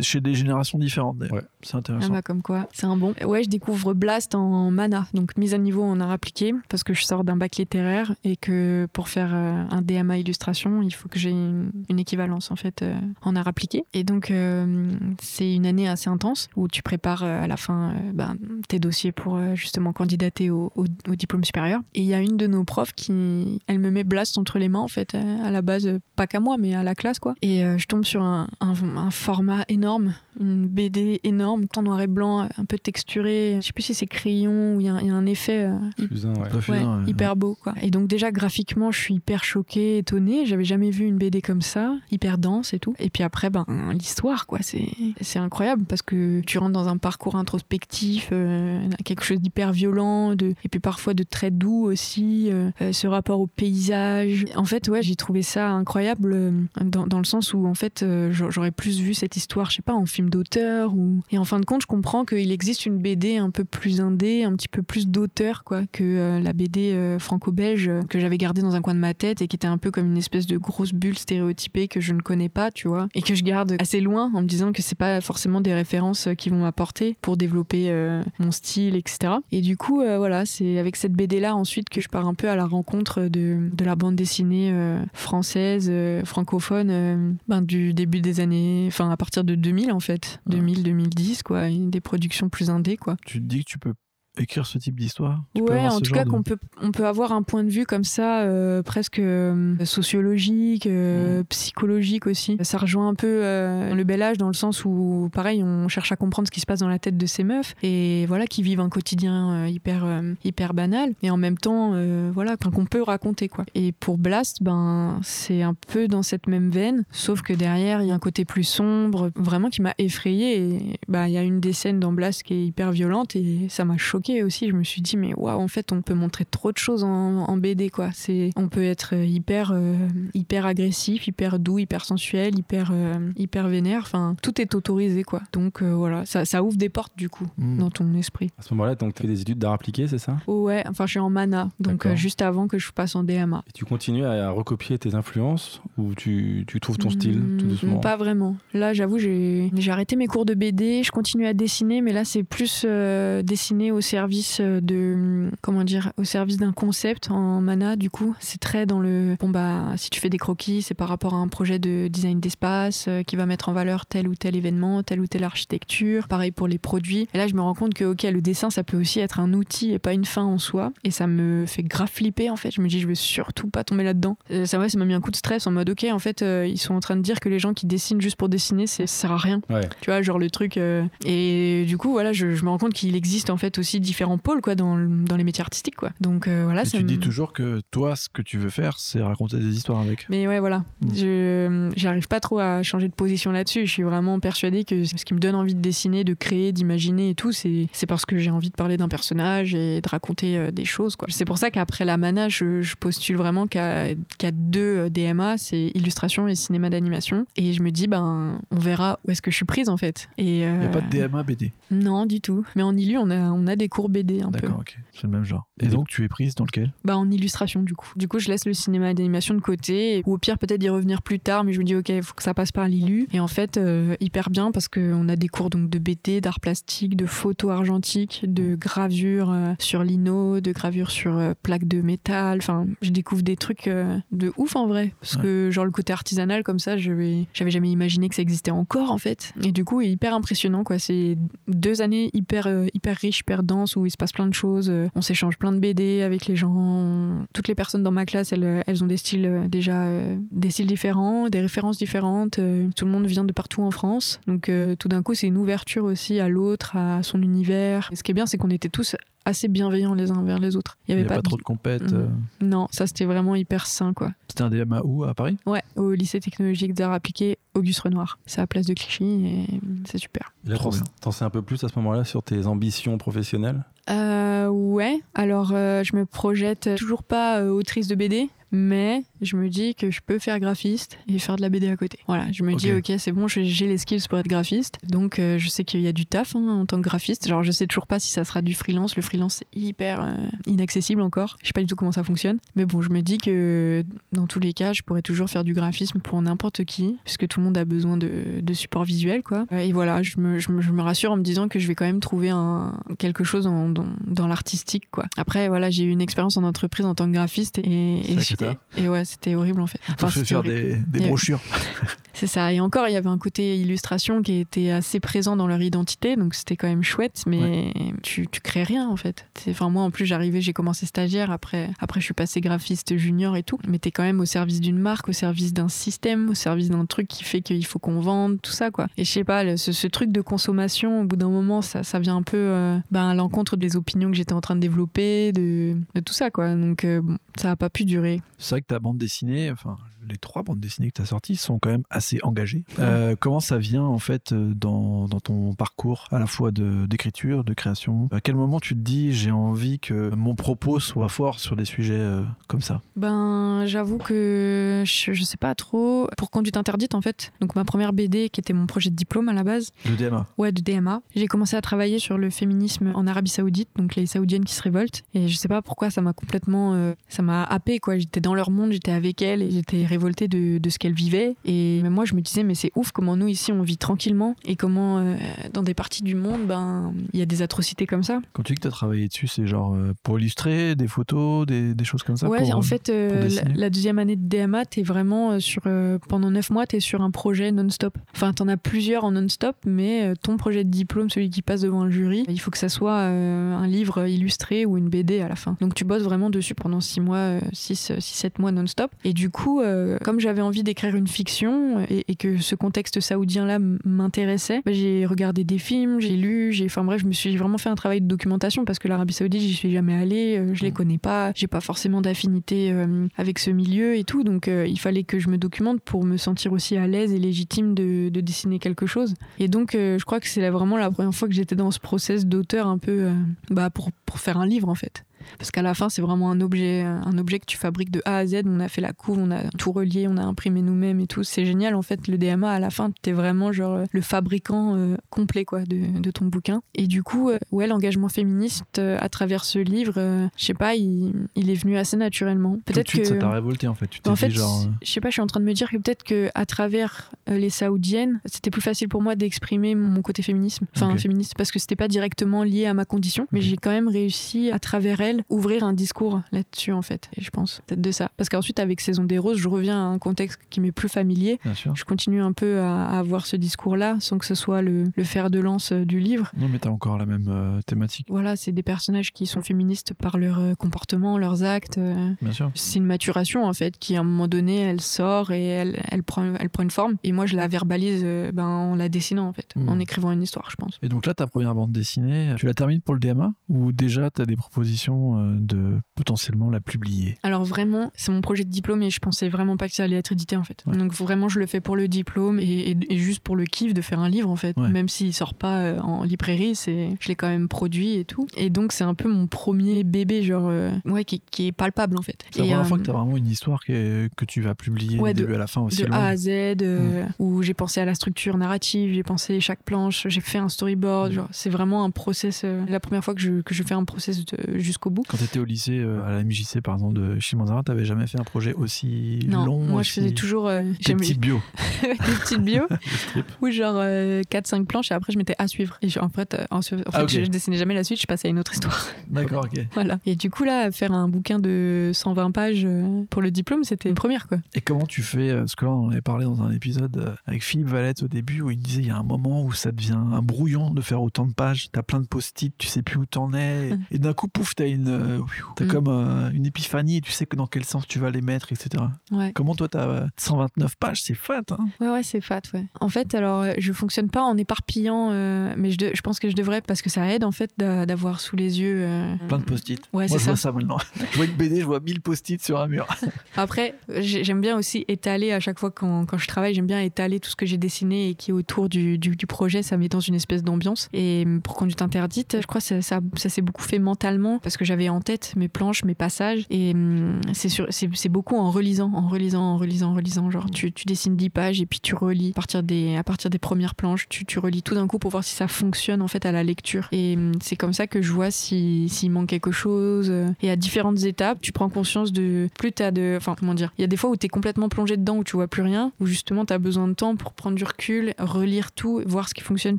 Chez des générations différentes, d'ailleurs.
Ouais.
C'est
Ah
intéressant.
bah comme quoi, c'est un bon. Ouais, je découvre Blast en mana, donc mise à niveau en art appliqué, parce que je sors d'un bac littéraire et que pour faire euh, un DMA illustration, il faut que j'ai une, une équivalence en fait euh, en art appliqué. Et donc euh, c'est une année assez intense où tu prépares euh, à la fin euh, ben, tes dossiers pour euh, justement candidater au, au- au diplôme supérieur. Et il y a une de nos profs qui, elle me met Blast entre les mains en fait, euh, à la base, pas qu'à moi, mais à la classe quoi. Et euh, je tombe sur un, un- un format énorme, une BD énorme, en noir et blanc, un peu texturé. Je sais plus si c'est crayon ou il y, a il y a un effet euh,
Fusain, ouais.
Ouais,
ouais.
hyper beau quoi. Et donc déjà graphiquement, je suis hyper choquée, étonnée. J'avais jamais vu une BD comme ça, hyper dense et tout. Et puis après, ben l'histoire quoi, c'est c'est incroyable parce que tu rentres dans un parcours introspectif, euh, quelque chose d'hyper violent, de et puis parfois de très doux aussi. euh, euh, ce rapport au paysage. En fait, ouais, j'ai trouvé ça incroyable euh, dans, dans le sens où en fait, euh, j'a- j'aurais plus vu cette histoire, je sais pas, en film d'auteur. Ou... Et en fin de compte, je comprends qu'il existe une BD un peu plus indé, un petit peu plus d'auteur, quoi, que euh, la BD euh, franco-belge que j'avais gardée dans un coin de ma tête et qui était un peu comme une espèce de grosse bulle stéréotypée que je ne connais pas, tu vois, et que je garde assez loin en me disant que c'est pas forcément des références qui vont m'apporter pour développer mon style, etc. Et du coup, voilà, c'est avec cette BD là ensuite que je pars un peu à la rencontre de, de la bande dessinée française, francophone, ben, du début des années, enfin à partir de 2000 en fait,
Ouais.
2000-2010 quoi, et des productions plus indées quoi.
Tu te dis que tu peux écrire ce type d'histoire
Ouais, en tout cas
de-
qu'on peut on peut avoir un point de vue comme ça euh, presque euh, sociologique, euh, psychologique aussi. Ça rejoint un peu le bel âge dans le sens où pareil, on cherche à comprendre ce qui se passe dans la tête de ces meufs et voilà qui vivent un quotidien hyper hyper banal et en même temps voilà qu'on peut raconter quoi. Et pour Blast, ben c'est un peu dans cette même veine, sauf que derrière il y a un côté plus sombre, vraiment qui m'a effrayée bah il y a une des scènes dans Blast qui est hyper violente et ça m'a choquée aussi. Je me suis dit mais waouh en fait on peut montrer trop de choses en, en BD quoi. C'est on peut être hyper euh, hyper agressif, hyper doux, hyper sensuel, hyper euh, hyper vénère. Enfin tout est autorisé quoi. Donc euh, voilà ça, ça ouvre des portes du coup
Mm.
dans ton esprit.
À ce moment-là, donc tu fais des études d'art appliqué, c'est ça?
Oh ouais enfin je suis en mana donc euh, juste avant que je passe en DMA.
Et tu continues à recopier tes influences ou tu, tu trouves ton style tout
Hmm,
doucement?
Pas vraiment. Là, j'avoue, j'ai j'ai arrêté mes cours de BD, je continue à dessiner, mais là, c'est plus euh, dessiner au service de. Comment dire Au service d'un concept en mana, du coup. C'est très dans le. Bon, bah, si tu fais des croquis, c'est par rapport à un projet de design d'espace euh, qui va mettre en valeur tel ou tel événement, telle ou telle architecture. Pareil pour les produits. Et là, je me rends compte que, ok, le dessin, ça peut aussi être un outil et pas une fin en soi. Et ça me fait grave flipper, en fait. Je me dis, je veux surtout pas tomber là-dedans. Euh, ça, ouais, ça m'a mis un coup de stress en mode, ok, en fait, euh, ils sont en train de dire que les gens qui dessinent juste pour dessiner, ça sert à rien.
Ouais.
Tu vois, genre le truc. euh, Et du coup, voilà, je, je me rends compte qu'il existe en fait aussi différents pôles, quoi, dans, dans les métiers artistiques, quoi. Donc euh, voilà,
Et
ça
tu
me-
dis toujours que toi, ce que tu veux faire, c'est raconter des histoires avec.
Mais ouais, voilà.
Mm.
Je j'arrive pas trop à changer de position là-dessus. Je suis vraiment persuadée que ce qui me donne envie de dessiner, de créer, d'imaginer et tout, c'est c'est parce que j'ai envie de parler d'un personnage et de raconter euh, des choses, quoi. C'est pour ça qu'après la mana, je, je postule vraiment qu'à qu'à deux euh, DMA, c'est illustration et cinéma d'animation. Et je me dis, ben, on verra où est-ce que je suis prise en fait. Et
Il n'y
euh,
a pas de DMA BD.
Non, du tout. Mais en illu, on a, on a des cours BD un peu.
D'accord, ok. C'est le même genre. Et donc, tu es prise dans lequel?
Bah en illustration du coup. Du coup je laisse le cinéma d'animation de côté ou au pire peut-être y revenir plus tard mais je me dis ok il faut que ça passe par l'illu et en fait euh, hyper bien parce qu'on a des cours donc de BD, d'art plastique, de photo argentique, de gravure euh, sur lino, de gravure sur euh, plaque de métal. Enfin je découvre des trucs euh, de ouf en vrai parce
Ouais.
que genre le côté artisanal comme ça j'avais jamais imaginé que ça existait encore en fait et du coup hyper impressionnant quoi. C'est deux années hyper euh, hyper riches, hyper denses où il se passe plein de choses. Euh, On s'échange plein de BD avec les gens. Toutes les personnes dans ma classe, elles, elles ont des styles euh, déjà euh, des styles différents, des références différentes. Euh, Tout le monde vient de partout en France, donc euh, tout d'un coup c'est une ouverture aussi à l'autre, à son univers. Et ce qui est bien, c'est qu'on était tous assez bienveillants les uns envers les autres. Il avait
n'y a pas, trop de compètes.
Mhm.
euh.
Non, ça c'était vraiment hyper sain quoi.
C'était un DMA où À Paris?
Ouais, au lycée technologique d'art appliqué Auguste Renoir. C'est à Place de Clichy et c'est super.
Là,
Trop
t'en sais un peu plus à ce moment-là sur tes ambitions professionnelles?
Euh, ouais, alors euh, je me projette toujours pas euh, autrice de BD, mais je me dis que je peux faire graphiste et faire de la BD à côté. Voilà, je me dis ok, c'est bon, j'ai les skills pour être graphiste, donc euh, je sais qu'il y a du taf hein, en tant que graphiste. Genre, je sais toujours pas si ça sera du freelance. Le freelance c'est hyper euh, inaccessible encore. Je sais pas du tout comment ça fonctionne, mais bon, je me dis que dans tous les cas, je pourrais toujours faire du graphisme pour n'importe qui, puisque tout le monde a besoin de, de support visuel, quoi. Euh, Et voilà, je me, je, me, je me rassure en me disant que je vais quand même trouver un, quelque chose en- dans, dans l'artistique, quoi. Après, voilà, j'ai eu une expérience en entreprise en tant que graphiste et, et,
ça.
et ouais, c'était horrible en fait.
Enfin,
c'était
faire des, brochures. [laughs]
C'est ça. Et encore, il y avait un côté illustration qui était assez présent dans leur identité, donc c'était quand même chouette, mais tu, tu crées rien en fait. Enfin, moi en plus, j'arrivais, j'ai commencé stagiaire, après, après je suis passé graphiste junior et tout, mais t'es quand même au service d'une marque, au service d'un système, au service d'un truc qui fait qu'il faut qu'on vende, tout ça quoi. Et je sais pas, le- ce, ce truc de consommation, au bout d'un moment, ça, ça vient un peu euh, ben, à l'encontre des opinions que j'étais en train de développer, de, de tout ça quoi. Donc euh, bon, ça a pas pu durer.
C'est vrai que ta bande dessinée, enfin, les trois bandes dessinées que tu as sorties sont quand même assez engagées. Euh, comment ça vient en fait euh, dans, dans ton parcours à la fois de- d'écriture, de, création? À quel moment tu te dis j'ai envie que mon propos soit fort sur des sujets euh, comme ça?
Ben, j'avoue que je, je sais pas trop. Pour conduite interdite, en fait, donc ma première BD qui était mon projet de diplôme à la base,
Le DMA.
ouais, de DMA, j'ai commencé à travailler sur le féminisme en Arabie Saoudite, donc les Saoudiennes qui se révoltent. Et je sais pas pourquoi ça m'a complètement. euh, ça m'a happé, quoi. J'étais dans leur monde, j'étais avec elles et j'étais révoltée de, de ce qu'elles vivaient. Et même moi, je me disais, mais c'est ouf comment nous, ici, on vit tranquillement et comment euh, dans des parties du monde, ben, il y a des atrocités comme ça.
Quand tu dis que tu as travaillé dessus, c'est genre euh, pour illustrer des photos, des, des choses comme ça
Ouais,
pour,
en fait, euh, la, deuxième année de DMA, t'es vraiment sur. pendant neuf mois, t'es sur un projet non-stop. Enfin, t'en as plusieurs en non-stop, mais ton projet de diplôme, celui qui passe devant le jury, il faut que ça soit un livre illustré ou une BD à la fin. Donc tu bosses vraiment dessus pendant six mois, 6, 7 mois non-stop. Et du coup, euh, comme j'avais envie d'écrire une fiction et, et que ce contexte saoudien-là m'intéressait, bah, j'ai regardé des films, j'ai lu, j'ai. Enfin bref, je me suis vraiment fait un travail de documentation parce que l'Arabie Saoudite, j'y suis jamais allée, euh, je les
Mm.
connais pas, j'ai pas forcément d'affinité euh, avec ce milieu et tout, donc euh, il fallait que je me documente pour me sentir aussi à l'aise et légitime de, de dessiner quelque chose. Et donc, euh, je crois que c'est vraiment la première fois que j'étais dans ce process d'auteur un peu euh, bah, pour, pour faire un livre en fait. Parce qu'à la fin, c'est vraiment un objet, un objet que tu fabriques de A à Z. On a fait la couve, on a tout relié, on a imprimé nous-mêmes et tout. C'est génial en fait. Le DMA, à la fin, t'es vraiment genre euh, le fabricant euh, complet quoi de, de ton bouquin. Et du coup, euh, ouais, l'engagement féministe euh, à travers ce livre, je sais pas, il, il est venu assez naturellement. Peut-être que
ça t'a révolté en fait. Tu t'es
en fait,
genre.
je sais pas, je suis en train de me dire que peut-être que à travers les saoudiennes, c'était plus facile pour moi d'exprimer mon côté féminisme, enfin féministe, parce que c'était pas directement lié à ma condition, mais j'ai quand même réussi à travers elle ouvrir un discours là-dessus en fait. Et je pense peut-être de ça, parce qu'ensuite avec Saison des roses, je reviens à un contexte qui m'est plus familier.
Bien sûr.
Je continue un peu à, avoir ce discours-là, sans que ce soit le, le fer de lance euh, du livre.
Non, mais t'as encore la même euh, thématique,
Voilà, c'est des personnages qui sont féministes par leur euh, comportement, leurs actes. euh,
bien sûr.
c'est une maturation en fait qui à un moment donné elle sort et elle, elle, prend, elle prend une forme et moi je la verbalise ben, en la dessinant en fait
Mm.
en écrivant une histoire je pense
Et donc là, ta première bande dessinée, tu la termines pour le DMA ou déjà t'as des propositions euh, de potentiellement la publier
alors vraiment c'est mon projet de diplôme et je pensais vraiment pas que ça allait être édité en fait
Ouais.
donc vraiment je le fais pour le diplôme et, et- et juste pour le kiff de faire un livre en fait
Ouais.
même s'il sort pas euh, en librairie c'est je l'ai quand même produit et tout et donc c'est un peu mon premier bébé genre euh, ouais qui, qui est palpable en fait
C'est la première
euh,
fois que t'as vraiment une histoire que, que tu vas publier
Ouais,
du
de-
début à la fin aussi
de
longue.
A à Z, euh,
Mm.
où j'ai pensé à la structure narrative, j'ai pensé chaque planche, j'ai fait un storyboard.
Mm.
genre, C'est vraiment un process. euh, la première fois que je, que je fais un process jusqu'au bout.
Quand t'étais au lycée, euh, à la MJC par exemple de Shimanzara, t'avais jamais fait un projet aussi
Non,
long
moi
aussi...
je faisais toujours euh,
Des petites bio. [laughs]
des petites [laughs]
strips.
ou genre 4-5 planches et après je mettais à suivre. Et je- en fait, euh, en, en fait
Ah,
je, je dessinais jamais la suite, je passais à une autre histoire. [laughs]
D'accord, ok.
voilà. Et du coup, là, faire un bouquin de 120 pages euh, pour le diplôme, c'était une première quoi.
Et comment tu fais euh, Parce que là, on en avait parlé dans un épisode euh, avec Philippe Valette au début où il disait il y a un moment où ça devient un brouillon de faire autant de pages. T'as plein de post-it, tu sais plus où t'en es. Et, et d'un coup, pouf, t'as une, euh, t'as
Mm.
comme euh, une épiphanie et tu sais que dans quel sens tu vas les mettre, etc.
Ouais.
Comment toi, t'as euh, 129 pages C'est fat, hein
Ouais, ouais, c'est fat, ouais. En fait, alors, euh, je fonctionne pas en éparpillant, euh, mais je, de- je pense que je devrais parce que ça aide, en fait, d'a- d'avoir sous les yeux. euh,
Plein de post-it.
Ouais,
Moi,
c'est
je vois
ça.
ça maintenant. je vois une BD, je vois 1000 post-it sur un mur. [laughs]
Après, j'ai- j'aime bien aussi étaler à chaque fois quand, quand je travaille, j'aime bien étaler tout ce que j'ai dessiné et qui est autour du, du, du projet. Ça met dans une espèce d'ambiance. Et pour conduite interdite, je crois que ça, ça, ça s'est beaucoup fait mentalement parce que j'avais en tête mes planches, mes passages. Et hum, c'est sûr- c'est beaucoup en relisant, en relisant, en relisant, en relisant. Genre, tu, tu dessines 10 pages et puis tu relis à partir des, à partir des premières planches. Tu, tu relis tout d'un coup pour voir si ça fonctionne en fait à la lecture. Et hum, c'est comme ça que je vois si- s'il manque quelque chose. Et à différentes étapes, tu prends conscience de plus t'as de, enfin comment dire, il y a des fois où t'es complètement plongé dedans où tu vois plus rien, où justement t'as besoin de temps pour prendre du recul, relire tout, voir ce qui fonctionne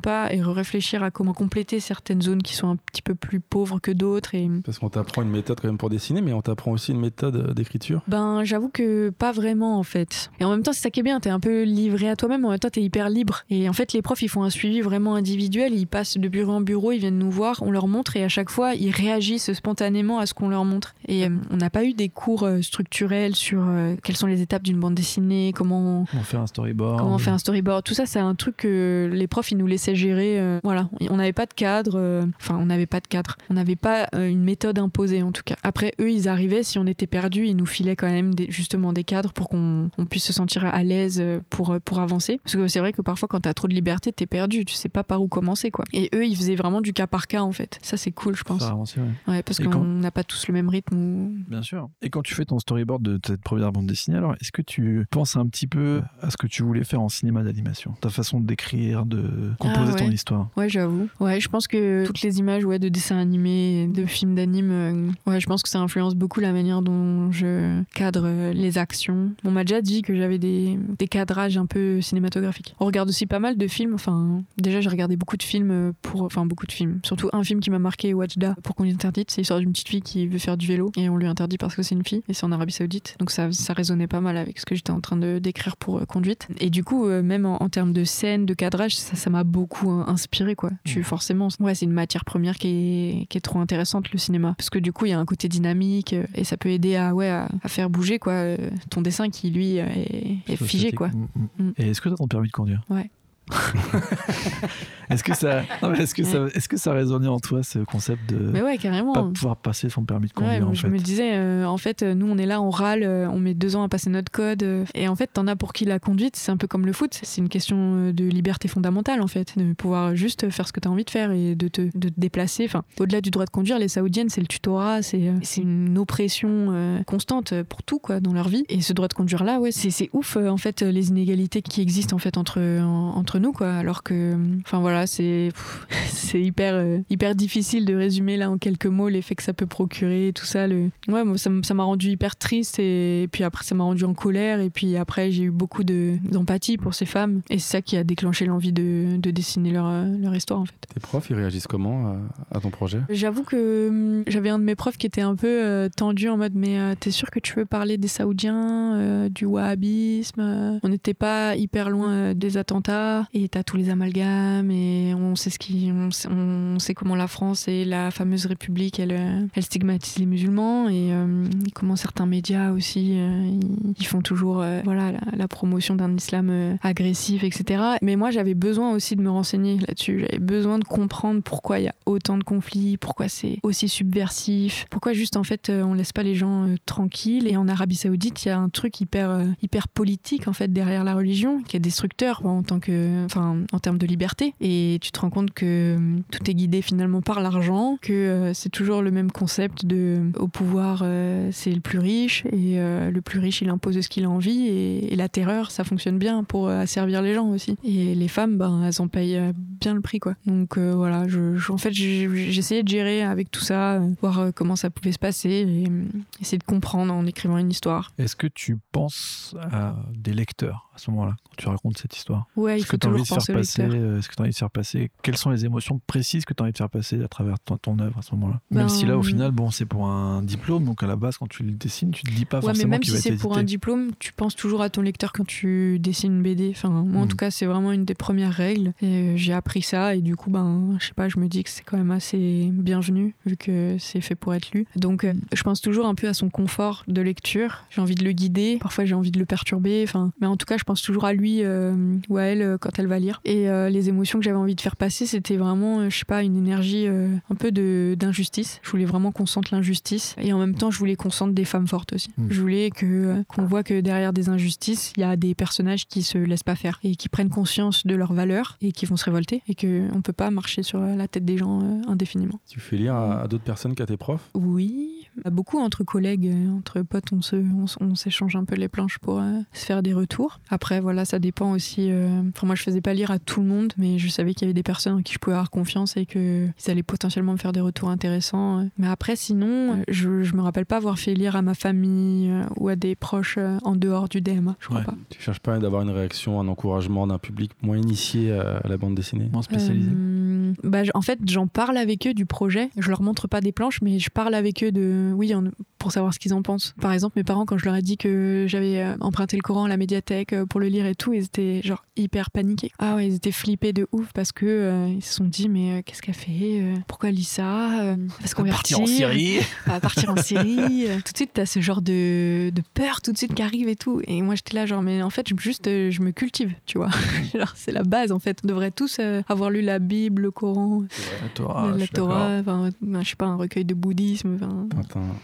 pas et réfléchir à comment compléter certaines zones qui sont un petit peu plus pauvres que d'autres. Et
Parce qu'on t'apprend une méthode quand même pour dessiner, mais on t'apprend aussi une méthode euh, d'écriture.
ben j'avoue que pas vraiment en fait. Et en même temps c'est ça qui est bien, t'es un peu livré à toi-même, en même temps t'es hyper libre. Et en fait les profs ils font un suivi vraiment individuel, ils passent de bureau en bureau, ils viennent nous voir, on leur montre et à chaque fois ils réagissent spontanément à ce qu'on leur montre. Et euh, on n'a pas eu des cours euh, structurels sur euh, quelles sont les étapes d'une bande dessinée, comment
On fait un storyboard.
comment on fait un storyboard. Tout ça c'est un truc que les profs ils nous laissaient gérer. euh, voilà, on n'avait pas de cadre, euh, enfin on n'avait pas de cadre, on n'avait pas euh, une méthode d'imposer en tout cas. Après, eux, ils arrivaient, si on était perdu, ils nous filaient quand même des, justement des cadres pour qu'on on puisse se sentir à l'aise euh, pour, euh, pour avancer. Parce que c'est vrai que parfois, quand t'as trop de liberté, t'es perdu, tu sais pas par où commencer quoi. Et eux, ils faisaient vraiment du cas par cas en fait. Ça, c'est cool, je pense.
Ouais.
Ouais, parce qu'on
quand-
n'a pas tous le même rythme.
Bien sûr. Et quand tu fais ton storyboard de cette première bande dessinée, alors est-ce que tu penses un petit peu à ce que tu voulais faire en cinéma d'animation? Ta façon d'écrire, de composer
Ah,
ton histoire?
Ouais, j'avoue. Ouais, je pense que toutes les images ouais, de dessins animés, de films d'anime, euh, ouais, je pense que ça influence beaucoup la manière dont je cadre euh, les actions. On m'a déjà dit que j'avais des, des cadrages un peu cinématographiques. On regarde aussi pas mal de films. Enfin, déjà, j'ai regardé beaucoup de films pour. Enfin, beaucoup de films. Surtout un film qui m'a marqué, Watchda, pour qu'on interdite. C'est l'histoire d'une petite fille qui veut faire du vélo et on lui interdit parce que c'est une fille et c'est en Arabie Saoudite. Donc ça, ça résonnait pas mal avec ce que j'étais en train de d'écrire pour euh, conduite. Et du coup, euh, même en, en termes de scène, de cadrage, ça ça m'a beaucoup hein, inspiré quoi. Tu forcément, ouais, c'est une matière première qui est, qui est trop intéressante le cinéma parce que du coup, il y a un côté dynamique euh, et ça peut aider à ouais à, à faire bouger quoi euh, ton dessin qui lui euh, est, est figé quoi.
Mm. Et est-ce que tu as ton permis de conduire?
Ouais. [laughs]
est-ce que ça, est-ce que ça, est-ce que ça résonnait en toi ce concept de
Mais ouais, carrément.
pas pouvoir passer son permis de conduire en
je
fait?
me disais, euh, en fait, nous on est là, on râle, euh, on met deux ans à passer notre code. euh, et en fait, t'en as pour qui la conduite, c'est un peu comme le foot. C'est une question de liberté fondamentale, en fait, de pouvoir juste faire ce que t'as envie de faire et de te, de te déplacer. Enfin, au-delà du droit de conduire, les Saoudiennes, c'est le tutorat, c'est c'est une oppression constante pour tout, quoi, dans leur vie. Et ce droit de conduire là, ouais, c'est c'est ouf, en fait, les inégalités qui existent, en fait, entre, en- entre nous, quoi. Alors que, enfin voilà, c'est [laughs] c'est hyper, euh, hyper difficile de résumer là en quelques mots l'effet que ça peut procurer, tout ça. Le... Ouais, moi, ça m'a rendu hyper triste et, puis après ça m'a rendu en colère et puis après j'ai eu beaucoup de- d'empathie pour ces femmes et c'est ça qui a déclenché l'envie de, de dessiner leur, euh, leur histoire en fait.
Tes profs, ils réagissent comment à, à ton projet?
J'avoue que hum, j'avais un de mes profs qui était un peu euh, tendu en mode mais euh, t'es sûr que tu veux parler des Saoudiens, euh, du wahhabisme? Euh On n'était pas hyper loin euh, des attentats et t'as tous les amalgames et on sait ce qui, on sait, comment la France et la fameuse République elle, euh, elle stigmatise les musulmans et euh, comment certains médias aussi euh, ils, font toujours voilà la, promotion d'un islam agressif etc. Mais moi j'avais besoin aussi de me renseigner là-dessus. J'avais besoin de comprendre pourquoi il y a autant de conflits, pourquoi c'est aussi subversif, pourquoi juste en fait on laisse pas les gens tranquilles. Et en Arabie Saoudite, il y a un truc hyper hyper politique en fait derrière la religion qui est destructeur en tant que, enfin en termes de liberté. Et tu te rends compte que euh, tout est guidé finalement par l'argent, que euh, c'est toujours le même concept de au pouvoir euh, c'est le plus riche et euh, le plus riche il impose ce qu'il a envie et, et la terreur ça fonctionne bien pour euh, asservir les gens aussi. Et les femmes ben elles en payent euh, bien le prix quoi. Donc euh, voilà, je, je- en fait essayé de gérer avec tout ça, euh, voir euh, comment ça pouvait se passer et euh, essayer de comprendre en écrivant une histoire.
Est-ce que tu penses à des lecteurs à ce moment-là quand tu racontes cette histoire?
Ouais, il faut
tu as envie de faire passer euh, Est-ce que tu as envie de faire passer Quelles sont les émotions précises que tu as envie de faire passer à travers ton, ton œuvre à ce moment-là? Même
Ben,
si là, au final, bon, c'est pour un diplôme, donc à la base, quand tu le dessines, tu te dis pas
Ouais, mais
forcément
même
qu'il
si c'est pour un diplôme, tu penses toujours à ton lecteur quand tu dessines une BD. Enfin, moi, en
Mm.
tout cas, c'est vraiment une des premières règles. Et euh, j'ai appris ça, et du coup, ben, je sais pas, je me dis que c'est quand même assez bienvenu, vu que c'est fait pour être lu. Donc, euh, je pense toujours un peu à son confort de lecture. J'ai envie de le guider. Parfois, j'ai envie de le perturber. Enfin, mais en tout cas, je pense toujours à lui euh, ou à elle euh, quand elle va lire. Et euh, les émotions que j'avais envie de faire passer, c'était vraiment, euh, je sais pas, une énergie euh, un peu de d'injustice. Je voulais vraiment qu'on sente l'injustice, et en même temps, je voulais qu'on sente des femmes fortes aussi.
Mm.
Je voulais que qu'on voit que derrière des injustices, il y a des personnages qui se laissent pas faire et qui prennent conscience de leurs valeurs et qui vont se révolter et que on peut pas marcher sur la tête des gens indéfiniment.
Tu fais lire à, à d'autres personnes qu'à tes profs?
Oui, beaucoup entre collègues, euh, entre potes, on se, on, s'échange un peu les planches pour euh, se faire des retours. Après, voilà, ça dépend aussi. euh, Enfin, moi, je faisais pas lire à tout le monde, mais je savais qu'il y avait des personnes en qui je pouvais avoir confiance et que ils allaient potentiellement me faire des retours intéressants. Mais après, sinon, je, je me rappelle pas avoir fait lire à ma famille euh, ou à des proches euh, en dehors du DMA. Je crois
Ouais.
pas.
Tu cherches pas d'avoir une réaction, un encouragement d'un public moins initié à, la bande dessinée?
Moins spécialisé?
Euh, bah, en fait, j'en parle avec eux du projet. Je leur montre pas des planches, mais je parle avec eux de. Oui, en- pour savoir ce qu'ils en pensent. Par exemple, mes parents, quand je leur ai dit que j'avais euh, emprunté le Coran à la médiathèque euh, pour le lire et tout, ils étaient genre hyper paniqués. Ah ouais, ils étaient flippés de ouf parce que euh, ils se sont dit mais euh, qu'est-ce qu'elle fait Pourquoi elle lit ça Euh, Elle [laughs] va
Partir en Syrie.
Va partir en Syrie. Tout de suite, t'as ce genre de, de peur tout de suite qui arrive et tout. Et moi, j'étais là genre mais en fait, je- juste je me cultive, tu vois. [laughs] genre c'est la base en fait. On devrait tous avoir lu la Bible, le Coran,
La Torah,
la,
je
la. Torah, enfin, je sais pas, un recueil de bouddhisme. enfin,
Tintin.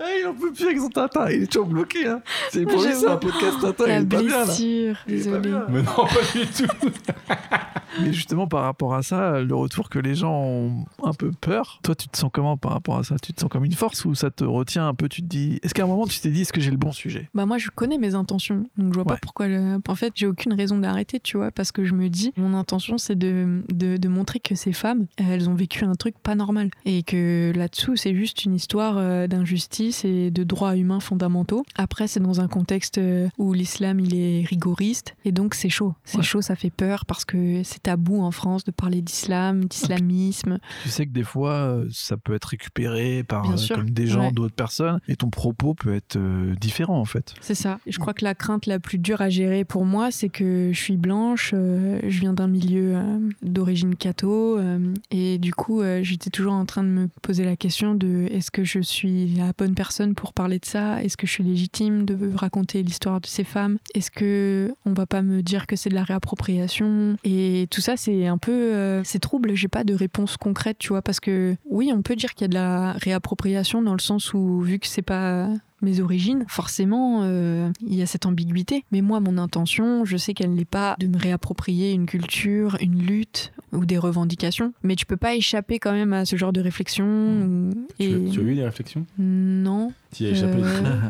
Ah, [laughs] il en peut plus avec son Tintin, il est toujours bloqué. Hein. C'est pour lui, c'est un podcast Tintin,
La
il est pas bien là.
blessure,
pas
désolé.
bien.
Mais non, pas du tout. [laughs]
Mais justement, par rapport à ça, le retour que les gens ont un peu peur, toi, tu te sens comment par rapport à ça? Tu te sens comme une force ou ça te retient un peu? Tu te dis, est-ce qu'à un moment tu t'es dit, est-ce que j'ai le bon sujet?
Bah moi je connais mes intentions, donc je vois
Ouais.
pas pourquoi. le- En fait, j'ai aucune raison d'arrêter, tu vois, parce que je me dis, mon intention c'est de, de, de montrer que ces femmes, elles ont vécu un truc pas normal et que là-dessous c'est juste une histoire euh, d'injustice et de droits humains fondamentaux. Après, c'est dans un contexte euh, où l'islam il est rigoriste et donc c'est chaud. C'est
Ouais.
chaud, ça fait peur parce que c'est tabou en France de parler d'islam, d'islamisme.
Tu sais que des fois, euh, ça peut être récupéré par euh, comme des gens,
Ouais.
d'autres personnes, et ton propos peut être euh, différent en fait.
C'est ça. Je crois que la crainte la plus dure à gérer pour moi, c'est que je suis blanche, euh, je viens d'un milieu euh, d'origine catho, euh, et du coup, j'étais toujours en train de me poser la question de est-ce que je suis la bonne personne pour parler de ça? Est-ce que je suis légitime de raconter l'histoire de ces femmes? Est-ce que on va pas me dire que c'est de la réappropriation? Et tout ça, c'est un peu, euh, c'est trouble. J'ai pas de réponse concrète, tu vois, parce que oui, on peut dire qu'il y a de la réappropriation dans le sens où vu que c'est pas mes origines, forcément, euh, il y a cette ambiguïté. Mais moi, mon intention, je sais qu'elle n'est pas de me réapproprier une culture, une lutte ou des revendications. Mais tu peux pas échapper quand même à ce genre de réflexion. ou-
Tu,
Et...
tu as eu des réflexions?
Non.
Tu y as échappé
Euh,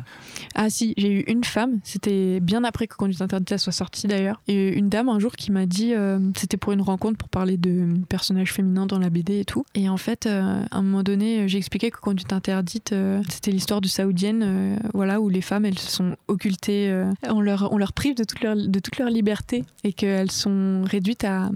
Ah si, j'ai eu une femme, c'était bien après que Conduite Interdite soit sortie d'ailleurs, et une dame un jour qui m'a dit, euh, c'était pour une rencontre pour parler de personnages féminins dans la BD et tout, et en fait, à un moment donné, j'ai expliqué que Conduite Interdite, c'était l'histoire de Saoudienne, euh, voilà, où les femmes, elles sont occultées, euh, on, leur, on leur prive de toute leur, de toute leur liberté, et qu'elles sont réduites à,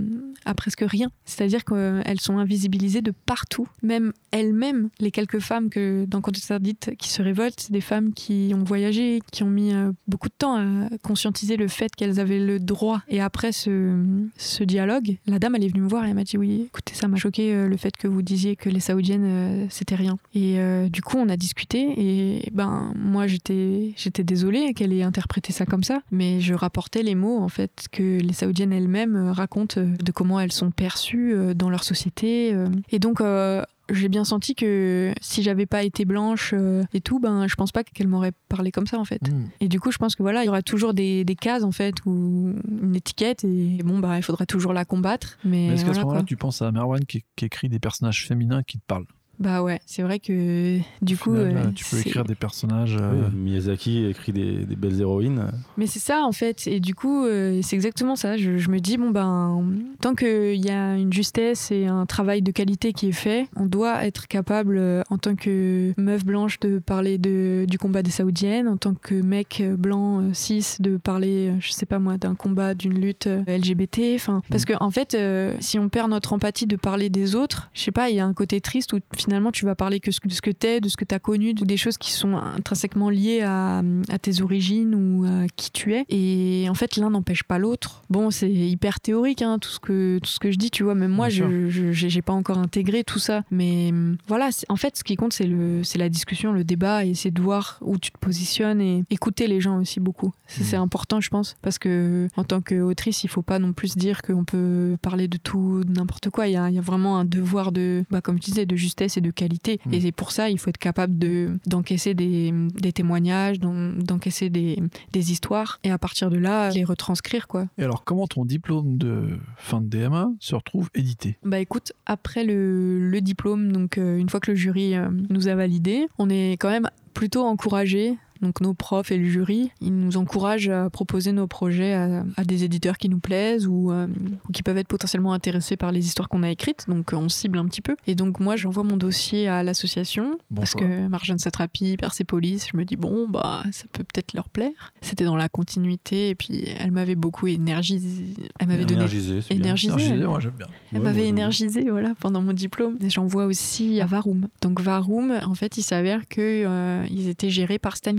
à presque rien, c'est-à-dire qu'elles sont invisibilisées de partout, même elles-mêmes, les quelques femmes que dans Conduite Interdite qui se révoltent, c'est des femmes qui ont voyagé, qui ont mis euh, beaucoup de temps à conscientiser le fait qu'elles avaient le droit. Et après ce, ce dialogue, la dame, elle est venue me voir et elle m'a dit oui, écoutez, ça m'a choqué euh, le fait que vous disiez que les Saoudiennes, euh, c'était rien. Et euh, du coup, on a discuté et ben moi, j'étais j'étais désolée qu'elle ait interprété ça comme ça, mais je rapportais les mots en fait que les Saoudiennes elles-mêmes euh, racontent euh, de comment elles sont perçues euh, dans leur société. Et donc euh, j'ai bien senti que si j'avais pas été blanche euh, et tout, ben je pense pas qu'elle m'aurait parlé comme ça en fait.
Hmm.
Et du coup, je pense que voilà, il y aura toujours des, des cases en fait ou une étiquette et bon bah il faudra toujours la combattre. Mais,
Mais est-ce qu'à ce moment-là, tu penses à Merwan qui, qui écrit des personnages féminins qui te parlent?
Bah ouais, c'est vrai que du
Au
coup,
final,
euh,
tu peux écrire des personnages. euh,
Oui, Miyazaki écrit des, des belles héroïnes.
Mais c'est ça en fait, et du coup euh, c'est exactement ça. Je, je me dis bon ben tant qu'il y a une justesse et un travail de qualité qui est fait, on doit être capable euh, en tant que meuf blanche de parler de, du combat des saoudiennes, en tant que mec blanc euh, cis de parler, je sais pas moi, d'un combat, d'une lutte LGBT. Enfin parce que en fait euh, si on perd notre empathie de parler des autres, je sais pas, il y a un côté triste où finalement tu vas parler que de ce que t'es, de ce que t'as connu, de- des choses qui sont intrinsèquement liées à, à tes origines ou à qui tu es. Et en fait, l'un n'empêche pas l'autre. Bon, c'est hyper théorique, hein, tout, ce que, tout ce que je dis, tu vois. Même moi,
Bien
je je- j'ai pas encore intégré tout ça. Mais voilà, en fait, ce qui compte, c'est la discussion, le débat, et c'est de voir où tu te positionnes et écouter les gens aussi beaucoup. C'est
Mhm.
important, je pense, parce que en tant qu'autrice, il faut pas non plus dire qu'on peut parler de tout, de n'importe quoi. Il y, a, il y a vraiment un devoir de, bah, comme tu disais, de justesse de qualité.
Mhm.
Et c'est pour ça, il faut être capable de d'encaisser des, des témoignages, d'en- d'encaisser des, des histoires, et à partir de là, les retranscrire, quoi.
Et alors, comment ton diplôme de fin de DMA se retrouve édité?
Bah écoute, après le, le diplôme, donc euh, une fois que le jury euh, nous a validé, on est quand même plutôt encouragé Donc nos profs et le jury, ils nous encouragent à proposer nos projets à, à des éditeurs qui nous plaisent ou, euh, ou qui peuvent être potentiellement intéressés par les histoires qu'on a écrites. Donc euh, on cible un petit peu. Et donc moi, j'envoie mon dossier à l'association
Bon
parce
choix.
que Marjane Satrapi, Persépolis, je me dis bon bah ça peut peut-être leur plaire. C'était dans la continuité et puis elle m'avait beaucoup énergisé. Elle m'avait donné
Énergisé,
énergisé.
Moi j'aime bien.
elle
Ouais,
m'avait énergisé voilà, pendant mon diplôme. Et j'envoie aussi à Varoum. Donc Varoum, en fait, il s'avère qu'ils étaient gérés par Stan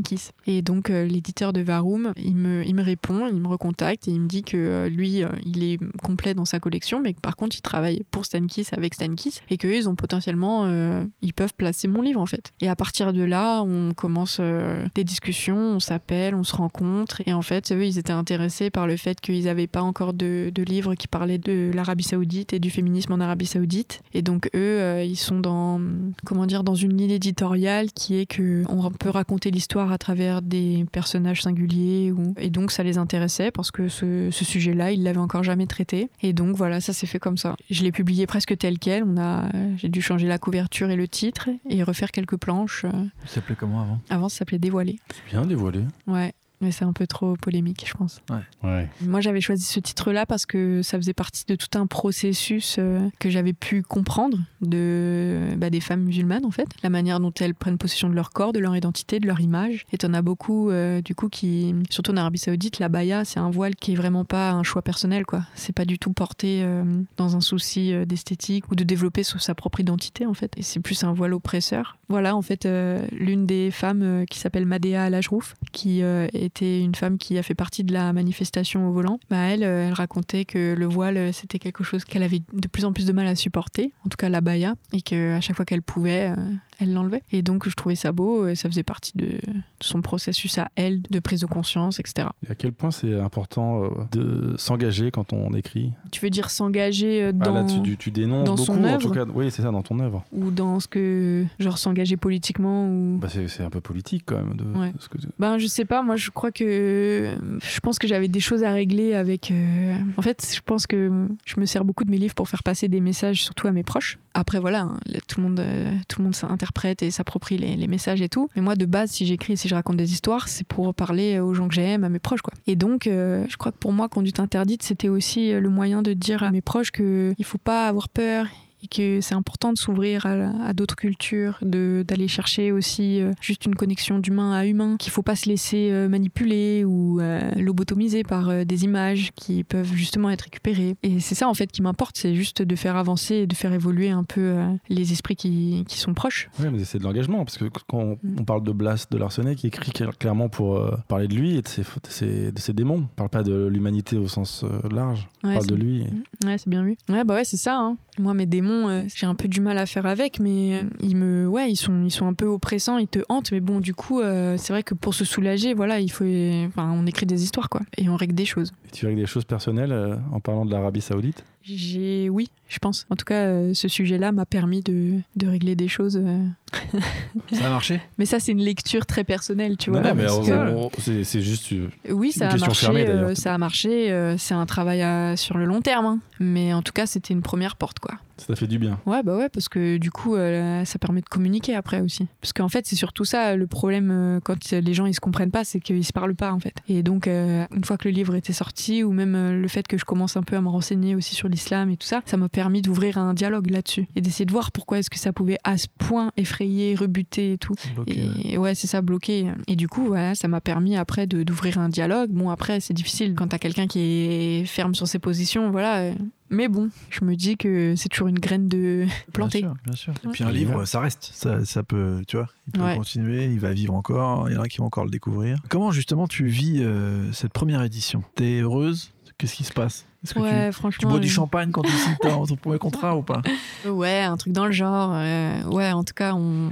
Et donc euh, l'éditeur de Varoum, il me, il me répond, il me recontacte et il me dit que euh, lui, euh, il est complet dans sa collection, mais que par contre, il travaille pour Stan Kiss avec Stan Kiss et qu'eux, ils ont potentiellement, ils peuvent placer mon livre en fait. Et à partir de là, on commence des discussions, on s'appelle, on se rencontre. Et en fait, eux, ils étaient intéressés par le fait qu'ils n'avaient pas encore de, de livre qui parlait de l'Arabie Saoudite et du féminisme en Arabie Saoudite. Et donc, eux, ils sont dans, comment dire, dans une ligne éditoriale qui est que on peut raconter l'histoire travers des personnages singuliers. Ou... Et donc, ça les intéressait parce que ce, ce sujet-là, ils l'avaient encore jamais traité. Et donc, voilà, ça s'est fait comme ça. Je l'ai publié presque tel quel. On a, j'ai dû changer la couverture et le titre et refaire quelques planches.
Ça s'appelait comment avant?
Avant, ça s'appelait Dévoilé.
C'est bien dévoilé.
Ouais. Mais c'est un peu trop polémique, je pense.
Ouais.
Moi, j'avais choisi ce titre-là parce que ça faisait partie de tout un processus euh, que j'avais pu comprendre de bah, des femmes musulmanes, en fait, la manière dont elles prennent possession de leur corps, de leur identité, de leur image. Et t'en as beaucoup, euh, du coup, qui, surtout en Arabie Saoudite, la baya, c'est un voile qui est vraiment pas un choix personnel, quoi. C'est pas du tout porté euh, dans un souci euh, d'esthétique ou de développer sa propre identité, en fait. Et c'est plus un voile oppresseur. Voilà, en fait, euh, l'une des femmes euh, qui s'appelle Madea Al-Ajrouf, qui euh, était une femme qui a fait partie de la manifestation au volant, bah elle, euh, elle racontait que le voile, euh, c'était quelque chose qu'elle avait de plus en plus de mal à supporter, en tout cas la baya, et qu'à chaque fois qu'elle pouvait, euh, elle l'enlevait. Et donc je trouvais ça beau, et ça faisait partie de, de son processus à elle de prise de conscience, etc.
Et à quel point c'est important euh, de s'engager quand on écrit?
Tu veux dire s'engager euh,
Ah,
dans...
Là, tu, dénonces
dans
beaucoup,
son
en tout cas. Oui, c'est ça, dans ton œuvre.
ou dans ce que genre s'engager politiquement ou?
Bah, c'est un peu politique quand même. De,
Ouais.
de ce que tu-
Ben, je sais pas, moi je crois que. Je pense que j'avais des choses à régler avec. euh, En fait, je pense que je me sers beaucoup de mes livres pour faire passer des messages, surtout à mes proches. Après, voilà, hein, tout le monde, euh, monde s'interprète et s'approprie les, messages et tout. Mais moi, de base, si j'écris si je raconte des histoires, c'est pour parler aux gens que j'aime, à mes proches, quoi. Et donc, euh, je crois que pour moi, Conduite interdite, c'était aussi euh, le moyen de dire à mes proches que il faut pas avoir peur et que c'est important de s'ouvrir à, à d'autres cultures, d'aller chercher aussi euh, juste une connexion d'humain à humain, qu'il faut pas se laisser euh, manipuler ou euh, lobotomiser par des images qui peuvent justement être récupérées. Et c'est ça en fait qui m'importe, c'est juste de faire avancer et de faire évoluer un peu les esprits qui, qui sont proches.
Ouais, mais c'est de l'engagement, parce que quand on,
Mm.
on parle de Blas de Larsenet, qui écrit cl- clairement pour euh, parler de lui et de ses, de ses, de ses démons. On parle pas de l'humanité au sens euh, large, on
Ouais,
parle de lui.
Ouais, c'est bien vu. Ouais, bah ouais, c'est ça. hein. Moi, mes démons, euh, j'ai un peu du mal à faire avec, mais euh, ils me, ouais, ils sont, ils sont un peu oppressants, ils te hantent. Mais bon, du coup, euh, c'est vrai que pour se soulager, voilà, il faut, enfin, on écrit des histoires, quoi, et on règle des choses.
Et tu règles des choses personnelles euh, en parlant de l'Arabie Saoudite?
J'ai, oui, je pense. En tout cas, euh, ce sujet-là m'a permis de, de régler des choses. Euh. [laughs]
Ça a marché?
Mais ça, c'est une lecture très personnelle, tu vois.
Non, non, mais
que-
c'est juste. euh,
Oui,
C'est
ça
une
a marché.
fermée,
euh, ça a marché. euh, c'est un travail à- sur le long terme. hein. Mais en tout cas, c'était une première porte, quoi.
Ça t'a fait du bien.
Ouais, bah ouais, parce que du coup, euh, ça permet de communiquer après aussi. Parce qu'en fait, c'est surtout ça le problème euh, quand les gens ils se comprennent pas, c'est qu'ils se parlent pas en fait. Et donc, euh, une fois que le livre était sorti, ou même euh, le fait que je commence un peu à me renseigner aussi sur l'islam et tout ça, ça m'a permis d'ouvrir un dialogue là-dessus et d'essayer de voir pourquoi est-ce que ça pouvait à ce point effrayer, rebuter et tout.
Bloqué.
Et ouais, c'est ça, bloqué. Et du coup, voilà, ça m'a permis après d'ouvrir un dialogue. Bon, après, c'est difficile quand t'as quelqu'un qui est ferme sur ses positions, voilà. Mais bon, je me dis que c'est toujours une graine de [laughs] planter.
Bien sûr, bien sûr. Et puis un livre, ça reste. Ça, ça peut, tu vois, il peut
Ouais.
continuer, il va vivre encore, il y en a qui vont encore le découvrir. Comment justement tu vis euh, cette première édition? T'es heureuse? Qu'est-ce qui se passe? Est-ce que
Ouais,
tu,
franchement.
tu bois du champagne quand tu [laughs] signes ton premier contrat ou pas?
Ouais, un truc dans le genre. euh, ouais, en tout cas, on,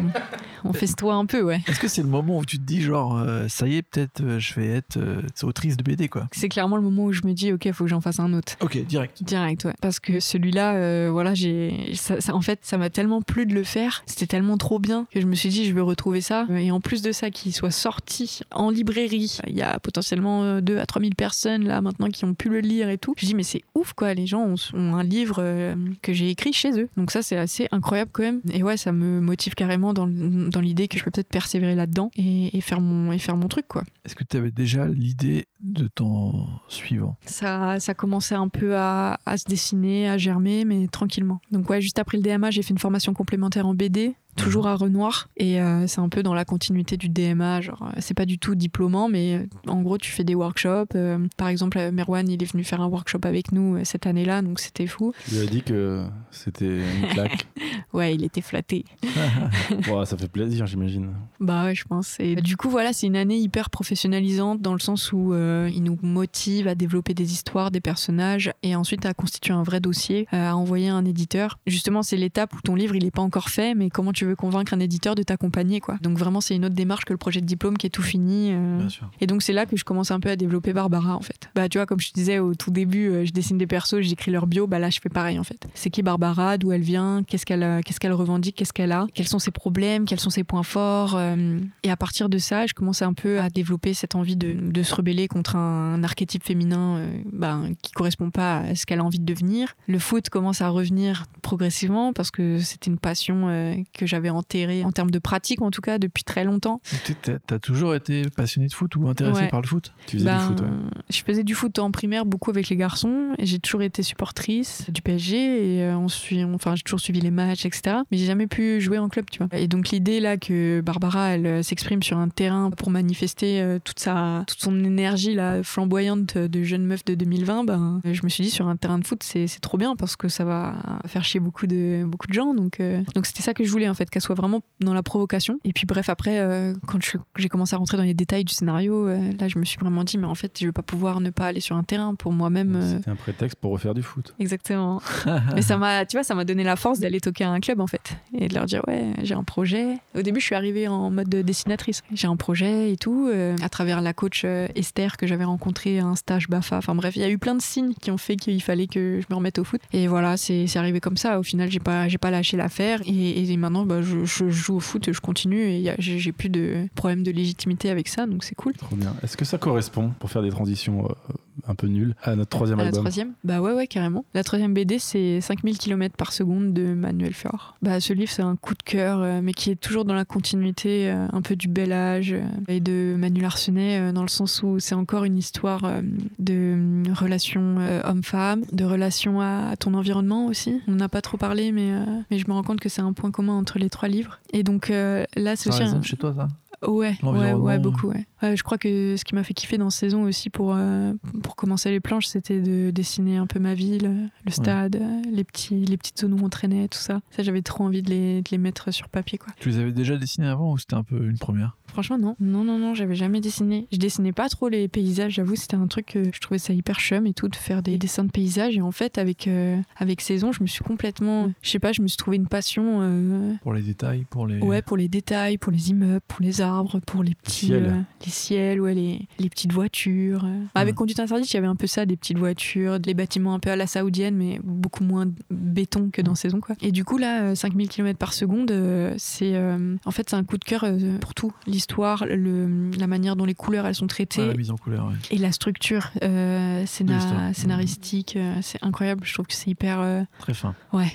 on festoie un peu, ouais.
Est-ce que c'est le moment où tu te dis genre euh, ça y est peut-être euh, je vais être autrice de BD quoi?
C'est clairement le moment où je me dis, ok, faut que j'en fasse un autre.
Ok, direct.
Direct, ouais. Parce que celui-là, voilà, j'ai, ça, ça- en fait, ça m'a tellement plu de le faire. C'était tellement trop bien que je me suis dit, je veux retrouver ça. Et en plus de ça, qu'il soit sorti en librairie, il y a potentiellement 2 à 3 000 personnes là maintenant qui ont pu le lire et tout. Je dis, mais c'est ouf quoi, les gens ont, ont un livre euh, que j'ai écrit chez eux. Donc ça, c'est assez incroyable quand même. Et ouais, ça me motive carrément dans, dans l'idée que je peux peut-être persévérer là-dedans et, et faire mon, et faire mon truc quoi.
Est-ce que tu avais déjà l'idée de ton suivant?
Ça, ça commençait un peu à, à se dessiner, à germer, mais tranquillement. Donc ouais, juste après le DMA, j'ai fait une formation complémentaire en BD toujours à Renoir et euh, c'est un peu dans la continuité du DMA genre euh, c'est pas du tout diplômant mais euh, en gros tu fais des workshops euh, par exemple Merwan il est venu faire un workshop avec nous cette année-là donc c'était fou
Tu lui as dit que c'était une [laughs] claque.
ouais il était flatté [laughs]
ça fait plaisir, j'imagine.
Bah ouais, je pense. Et du coup, voilà, c'est une année hyper professionnalisante dans le sens où euh, il nous motive à développer des histoires, des personnages et ensuite à constituer un vrai dossier, à envoyer à un éditeur. Justement, c'est l'étape où ton livre il est pas encore fait, mais comment tu veux convaincre un éditeur de t'accompagner, quoi. Donc vraiment, c'est une autre démarche que le projet de diplôme qui est tout fini. euh.
Bien sûr.
Et donc c'est là que je commence un peu à développer Barbara en fait. Bah tu vois comme je te disais au tout début, euh, je dessine des persos, j'écris leur bio, bah là je fais pareil en fait. C'est qui Barbara, d'où elle vient, qu'est-ce qu'elle qu'est-ce qu'elle revendique, qu'est-ce qu'elle a, quels sont ses problèmes, quels sont ses points forts. euh, et à partir de ça, je commence un peu à développer cette envie de, de se rebeller contre un, un archétype féminin euh, bah, qui correspond pas à ce qu'elle a envie de devenir. Le foot commence à revenir progressivement parce que c'était une passion euh, que j'avais enterrée en termes de pratique en tout cas depuis très longtemps.
Tu- T'as toujours été passionné de foot ou intéressé
Ouais.
par le foot?
Tu faisais
Ben,
du foot, ouais.
Je faisais du foot en primaire beaucoup avec les garçons et j'ai toujours été supportrice du PSG et euh, on suit, enfin j'ai toujours suivi les matchs etc. Mais j'ai jamais pu jouer en club, tu vois. Et donc l'idée là que Barbara elle euh, s'exprime sur un terrain pour manifester euh, toute sa, toute son énergie là flamboyante de jeune meuf de 2020, ben je me suis dit sur un terrain de foot c'est c'est trop bien parce que ça va faire chier beaucoup de beaucoup de gens donc euh, donc c'était ça que je voulais en fait qu'elle soit vraiment dans la provocation. Et puis bref après euh, quand j'ai commencé à rentrer dans les détails du scénario, euh, là je me suis vraiment dit mais en fait je vais pas pouvoir ne pas aller sur un terrain pour moi-même. euh,
C'était un prétexte pour refaire du foot.
Exactement. [laughs] Mais ça m'a, tu vois, ça m'a donné la force d'aller toquer à un club en fait et de leur dire ouais, j'ai un projet. Au début, je suis arrivée en mode de dessinatrice. J'ai un projet et tout euh, à travers la coach Esther que j'avais rencontrée à un stage Bafa. Enfin bref, il y a eu plein de signes qui ont fait qu'il fallait que je me remette au foot. Et voilà, c'est, c'est arrivé comme ça. Au final, j'ai pas, j'ai pas lâché l'affaire et, et maintenant, bah, je, je joue au foot, je continue et j'ai plus de problème de légitimité avec ça, donc c'est cool.
Trop bien. Est-ce que ça correspond, pour faire des transitions euh, un peu nulles, à notre troisième
À la
album
troisième? Bah ouais, ouais, carrément. La troisième BD, c'est 5000 km par seconde de Manuel Fior. Bah, ce livre, c'est un coup de cœur, euh, mais qui est toujours dans la continuité euh, un peu du bel âge euh, et de Manuel Arsenet, euh, dans le sens où c'est encore une histoire de relation homme-femme, de relation à, ton environnement aussi. On n'a pas trop parlé, mais, mais je me rends compte que c'est un point commun entre les trois livres. Et donc là, c'est aussi un...
chez toi, ça?
Ouais, ouais, ouais, beaucoup. Ouais. Ouais, je crois que ce qui m'a fait kiffer dans cette saison aussi pour, euh, pour commencer les planches, c'était de dessiner un peu ma ville, euh, le stade, euh, les, petits, les petites zones où on traînait, tout ça. Ça, j'avais trop envie de les, de les mettre sur papier, quoi.
Tu les avais déjà dessinés avant ou c'était un peu une première?
Franchement, non. Non, non, non, j'avais jamais dessiné. Je dessinais pas trop les paysages, j'avoue, c'était un truc que je trouvais ça hyper chum et tout, de faire des dessins de paysages. Et en fait, avec, euh, avec saison, je me suis complètement. Je sais pas, je me suis trouvé une passion. euh,
Pour les détails, pour les.
Ouais, pour les détails, pour les immeubles, pour les arbres, pour les petits
ciels.
euh, les ciels, ouais, les, les petites voitures. euh. Bah, Avec. Conduite Interdite, il y avait un peu ça, des petites voitures, des bâtiments un peu à la saoudienne, mais beaucoup moins béton que dans Saison, quoi. Et du coup, là, euh, 5000 km par seconde, euh, c'est. euh, en fait, c'est un coup de cœur euh, pour tout. L'histoire, le, la manière dont les couleurs, elles sont traitées.
Ouais, la mise en couleur, ouais.
Et la structure euh,
l'histoire.
scénaristique, euh, c'est incroyable. Je trouve que c'est hyper. euh,
Très fin.
Ouais.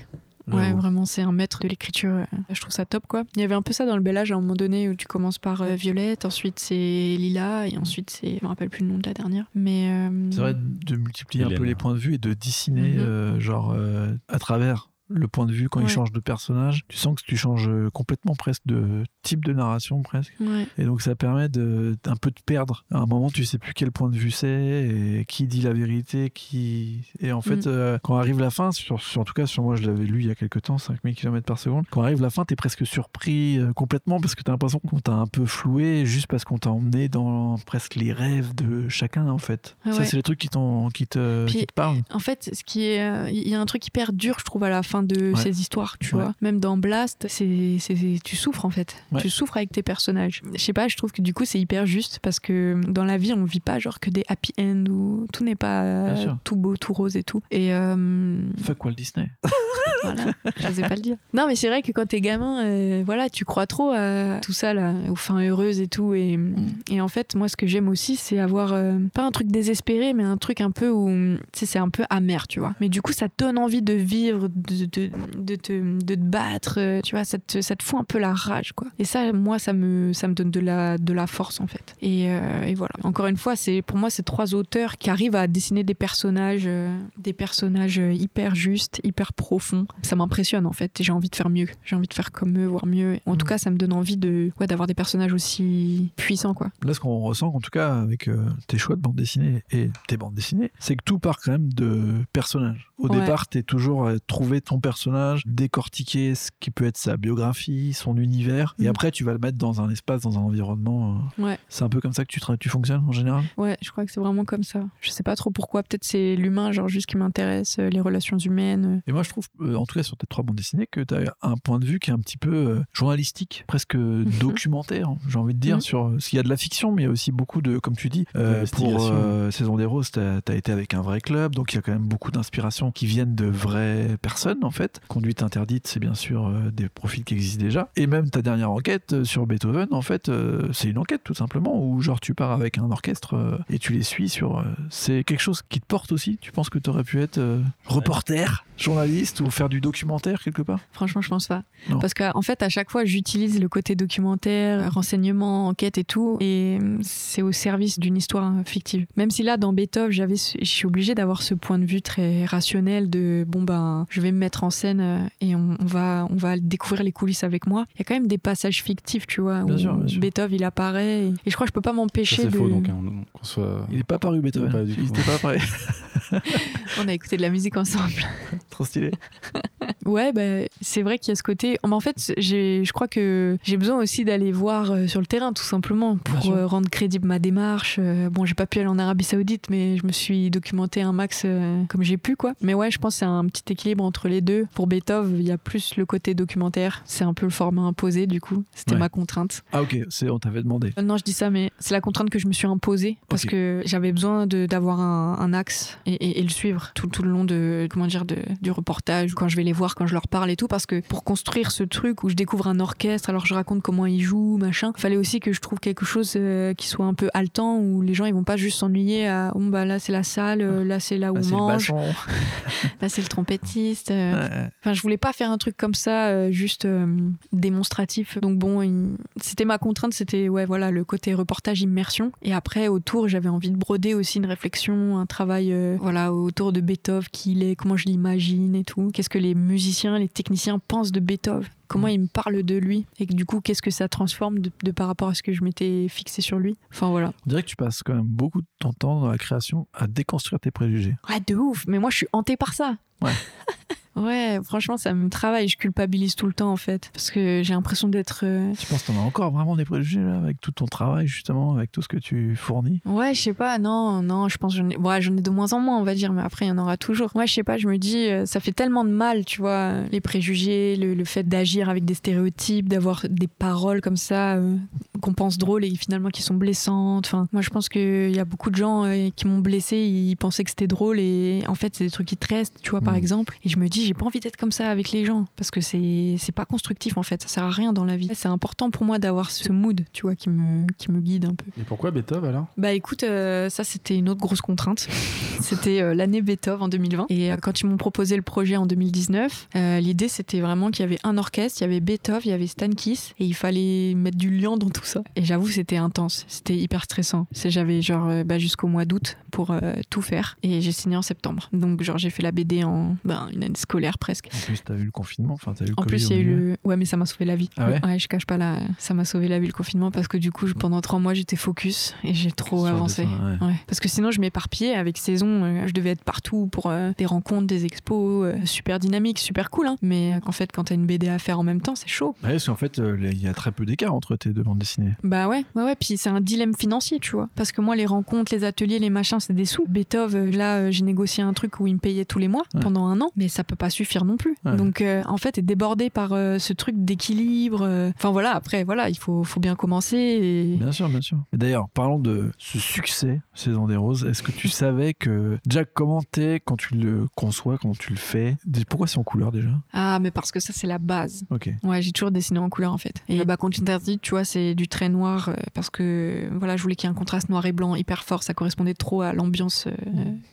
Ouais, vraiment, c'est un maître de l'écriture. Je trouve ça top, quoi. Il y avait un peu ça dans le bel âge à un moment donné où tu commences par euh, Violette, ensuite c'est Lila, et ensuite c'est. Je me rappelle plus le nom de la dernière. Mais. euh,
C'est vrai de multiplier un peu les points de vue et de dessiner,
Mhm.
euh, genre, euh, à travers le point de vue quand il change de personnage. Tu sens que tu changes complètement presque de type de narration presque.
Ouais.
Et donc ça permet de, un peu de perdre. À un moment, tu sais plus quel point de vue c'est, et qui dit la vérité, qui... Et en fait,
Mm.
euh, quand arrive la fin, sur, sur- en tout cas sur moi, je l'avais lu il y a quelques temps, 5000 km par seconde, quand arrive la fin, t'es presque surpris euh, complètement parce que t'as l'impression qu'on t'a un peu floué juste parce qu'on t'a emmené dans presque les rêves de chacun en fait.
Ah
Ça, c'est les trucs qui, qui, te,
Puis-
qui te parlent.
En fait, ce qui est, euh, il y a un truc hyper dur, je trouve, à la fin de
Ouais.
ces histoires, tu vois. Même dans Blast, c'est, c'est, tu souffres en fait.
Ouais.
Tu souffres avec tes personnages. Je sais pas, je trouve que du coup, c'est hyper juste parce que dans la vie, on vit pas genre que des happy end où tout n'est pas euh, tout beau, tout rose et tout. Et euh,
Fuck Walt Disney. [laughs]
voilà, je sais pas le dire. Non, mais c'est vrai que quand t'es gamin, euh, voilà, tu crois trop à tout ça, là, aux fins heureuses et tout. Et, et en fait, moi, ce que j'aime aussi, c'est avoir, euh, pas un truc désespéré, mais un truc un peu où, tu sais, c'est un peu amer, tu vois. Mais du coup, ça te donne envie de vivre, de, de, de, te, de te battre, tu vois, ça te, ça te fout un peu la rage, quoi. Et ça, moi, ça me, ça me donne de la, de la force, en fait. Et, euh, et voilà. Encore une fois, c'est pour moi, c'est trois auteurs qui arrivent à dessiner des personnages, euh, des personnages euh, hyper justes, hyper profonds. Ça m'impressionne, en fait. Et j'ai envie de faire mieux. J'ai envie de faire comme eux, voire mieux. En tout
Mm.
cas, ça me donne envie de, ouais, d'avoir des personnages aussi puissants, quoi.
Là, ce qu'on ressent, en tout cas, avec euh, tes choix de bande dessinée et tes bandes dessinées, c'est que tout part quand même de personnages. Au
Ouais.
départ, tu es toujours à trouver ton personnage, décortiquer ce qui peut être sa biographie, son univers, et
Mm.
après, tu vas le mettre dans un espace, dans un environnement. euh.
Ouais.
C'est un peu comme ça que tu, tu fonctionnes en général?
Ouais, je crois que c'est vraiment comme ça. Je sais pas trop pourquoi. Peut-être c'est l'humain, genre juste qui m'intéresse, euh, les relations humaines.
Et moi, je trouve, euh, en tout cas sur tes trois bandes dessinées, que tu as un point de vue qui est un petit peu euh, journalistique, presque documentaire, j'ai envie de dire,
Mhm.
sur ce qu'il y a de la fiction, mais il y a aussi beaucoup de, comme tu dis, euh, pour euh, Saison des Roses, tu as, été avec un vrai club, donc il y a quand même beaucoup qui viennent de vraies personnes, en fait. Conduite interdite, c'est bien sûr euh, des profils qui existent déjà. Et même ta dernière enquête euh, sur Beethoven, en fait, euh, c'est une enquête tout simplement, où genre tu pars avec un orchestre et tu les suis sur... c'est quelque chose qui te porte aussi Tu penses que tu aurais pu être reporter, journaliste ou faire du documentaire quelque part?
Franchement, je pense pas.
Non.
Parce qu'en fait, à chaque fois, j'utilise le côté documentaire, renseignement, enquête et tout, et c'est au service d'une histoire fictive. Même si là, dans Beethoven, j'avais, je suis obligée d'avoir ce point de vue très rationnel de bon ben, je vais me mettre en scène euh, et on, on va, on va découvrir les coulisses avec moi. Il y a quand même des passages fictifs, tu vois,
Bien
où
sûr, bien sûr.
Beethoven il apparaît, et, et je crois que je peux pas m'empêcher
c'est
de.
faux, donc, hein, qu'on soit.
Il est pas paru Beethoven,
Pas
il
tout.
était pas prêt. [laughs] [laughs]
On a écouté de la musique ensemble. [laughs]
Trop stylé.
Ouais, bah, c'est vrai qu'il y a ce côté. Mais en fait, j'ai- je crois que j'ai besoin aussi d'aller voir euh, sur le terrain, tout simplement, pour euh, rendre crédible ma démarche. Euh, bon, j'ai pas pu aller en Arabie Saoudite, mais je me suis documenté un max comme j'ai pu, quoi. Mais ouais, je pense que c'est un petit équilibre entre les deux. Pour Beethoven, il y a plus le côté documentaire. C'est un peu le format imposé, du coup. C'était
Ouais.
ma contrainte.
Ah ok, c'est on t'avait demandé.
Non, je dis ça, mais c'est la contrainte que je me suis imposée parce que j'avais besoin d'avoir un, un axe et, et- et le suivre tout, tout le long de comment dire de, du reportage, quand je vais les voir, quand je leur parle et tout, parce que pour construire ce truc où je découvre un orchestre, alors je raconte comment ils jouent, machin, fallait aussi que je trouve quelque chose euh, qui soit un peu haletant où les gens ils vont pas juste s'ennuyer à oh, bah là c'est la salle, euh, là c'est là où on mange, [laughs] là c'est le trompettiste. euh. Enfin, je voulais pas faire un truc comme ça, euh, juste démonstratif. Donc bon, il- c'était ma contrainte, c'était ouais voilà le côté reportage immersion. Et après autour, j'avais envie de broder aussi une réflexion, un travail voilà autour de Beethoven, qui il est, comment je l'imagine et tout. Qu'est-ce que les musiciens, les techniciens pensent de Beethoven? Comment
Mm.
ils me parlent de lui? Et que, du coup qu'est-ce que ça transforme de, de par rapport à ce que je m'étais fixé sur lui? Enfin voilà.
On dirait que tu passes quand même beaucoup de ton temps dans la création à déconstruire tes préjugés.
Ouais de ouf. Mais moi je suis hantée par ça.
Ouais. [laughs]
Ouais, franchement, ça me travaille. Je culpabilise tout le temps, en fait. Parce que j'ai l'impression d'être. euh,
Tu penses que t'en as encore vraiment des préjugés là, avec tout ton travail justement, avec tout ce que tu fournis
Ouais, je sais pas, non, non, je pense que j'en ai... Ouais, j'en ai de moins en moins, on va dire, mais après, il y en aura toujours. Ouais, je sais pas, je me dis, euh, ça fait tellement de mal, tu vois, les préjugés, le, le fait d'agir avec des stéréotypes, d'avoir des paroles comme ça, euh, qu'on pense drôles et finalement qui sont blessantes. Enfin, moi, je pense qu'il y a beaucoup de gens euh, qui m'ont blessé, ils pensaient que c'était drôle et en fait, c'est des trucs qui te restent, tu vois, par
Mhm.
exemple. Et je me dis, j'ai pas envie d'être comme ça avec les gens parce que c'est pas constructif, en fait, ça sert à rien dans la vie. C'est important pour moi d'avoir ce mood, tu vois, qui me, qui me guide un peu.
Et pourquoi Beethoven alors?
Bah écoute, euh, ça c'était une autre grosse contrainte. [laughs] c'était euh, l'année Beethoven en 2020. Et euh, quand ils m'ont proposé le projet en 2019, euh, l'idée c'était vraiment qu'il y avait un orchestre, il y avait Beethoven, il y avait Stan Kiss, et il fallait mettre du lion dans tout ça. Et j'avoue, c'était intense, c'était hyper stressant. C'est- J'avais genre euh, bah, jusqu'au mois d'août pour euh, tout faire, et j'ai signé en septembre. Donc genre j'ai fait la BD en ben, une année scolaire presque.
En plus, t'as eu le confinement, enfin t'as eu le
En
Covid
plus, il y a eu le. Ouais, mais ça m'a sauvé la vie.
Ah ouais?
Je cache pas là. Ça m'a sauvé la vie le confinement parce que du coup, pendant trois mois, j'étais focus et j'ai trop avancé.
dessin, ouais.
Ouais. Parce que sinon, je m'éparpillais avec saison. euh, je devais être partout pour euh, des rencontres, des expos, euh, super dynamique, super cool. hein. Mais en fait, quand t'as une BD à faire en même temps, c'est chaud.
Ouais, parce qu'en fait, euh, il y a très peu d'écart entre tes deux bandes dessinées.
Bah ouais, ouais, ouais. Puis c'est un dilemme financier, tu vois. Parce que moi, les rencontres, les ateliers, les machins, c'est des sous. Beethoven, là, euh, j'ai négocié un truc où il me payait tous les mois
Ouais.
pendant un an, mais ça peut pas suffire non plus.
Ouais.
Donc, euh, en fait, est débordé par euh, ce truc d'équilibre. euh. Enfin voilà, après, voilà, il faut, faut bien commencer. Et...
Bien sûr, bien sûr. D'ailleurs, parlons de ce succès, Saison des Roses. Est-ce que tu [laughs] savais que, Jack, comment t'es quand tu le conçois, comment tu le fais? Pourquoi c'est en couleur déjà?
Ah, mais parce que ça, c'est la base.
Ok.
Ouais, j'ai toujours dessiné en couleur en fait. Et bah, contre interdit, tu vois, c'est du trait noir euh, parce que voilà, je voulais qu'il y ait un contraste noir et blanc hyper fort. Ça correspondait trop à l'ambiance euh,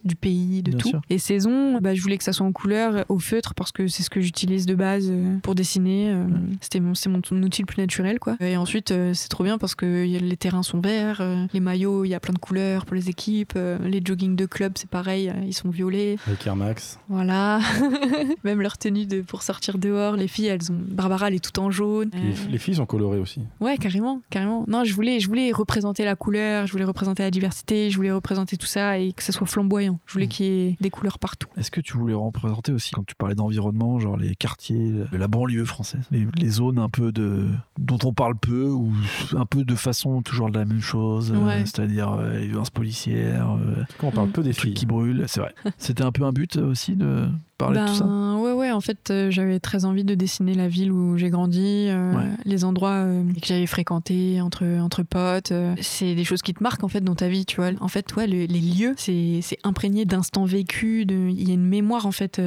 du pays, de
Bien
tout.
sûr.
Et saison, bah, je voulais que ça soit en couleur, euh, au feutre, parce que c'est ce que j'utilise de base pour dessiner. C'était mon, c'est mon outil le plus naturel, quoi. Et ensuite, c'est trop bien parce que les terrains sont verts, les maillots, il y a plein de couleurs pour les équipes, les jogging de club, c'est pareil, ils sont violets.
Avec Air Max.
Voilà. [laughs] Même leur tenue de, pour sortir dehors, les filles, elles ont. Barbara, elle est toute en jaune.
Les, les filles sont colorées aussi.
Ouais, carrément, carrément. Non, je voulais, je voulais représenter la couleur, je voulais représenter la diversité, je voulais représenter tout ça et que ça soit flamboyant. Je voulais
Mm.
qu'il y ait des couleurs partout.
Est-ce que tu voulais représenter aussi, quand tu parlais d'environnement, genre les quartiers de la banlieue française, les, les zones un peu de dont on parle peu ou un peu de façon toujours de la même chose, euh, c'est-à-dire euh, les violences policières, euh,
En tout cas, on parle
Mm.
peu des filles.
qui brûlent, c'est vrai. [laughs] C'était un peu un but aussi de parler de tout ça.
Ben, ouais, ouais, en fait, euh, j'avais très envie de dessiner la ville où j'ai grandi, euh,
Ouais.
les endroits euh, que j'avais fréquentés entre, entre potes. c'est des choses qui te marquent, en fait, dans ta vie, tu vois. En fait, ouais, le- les lieux, c'est c'est imprégné d'instants vécus, de- il y a une mémoire, en fait,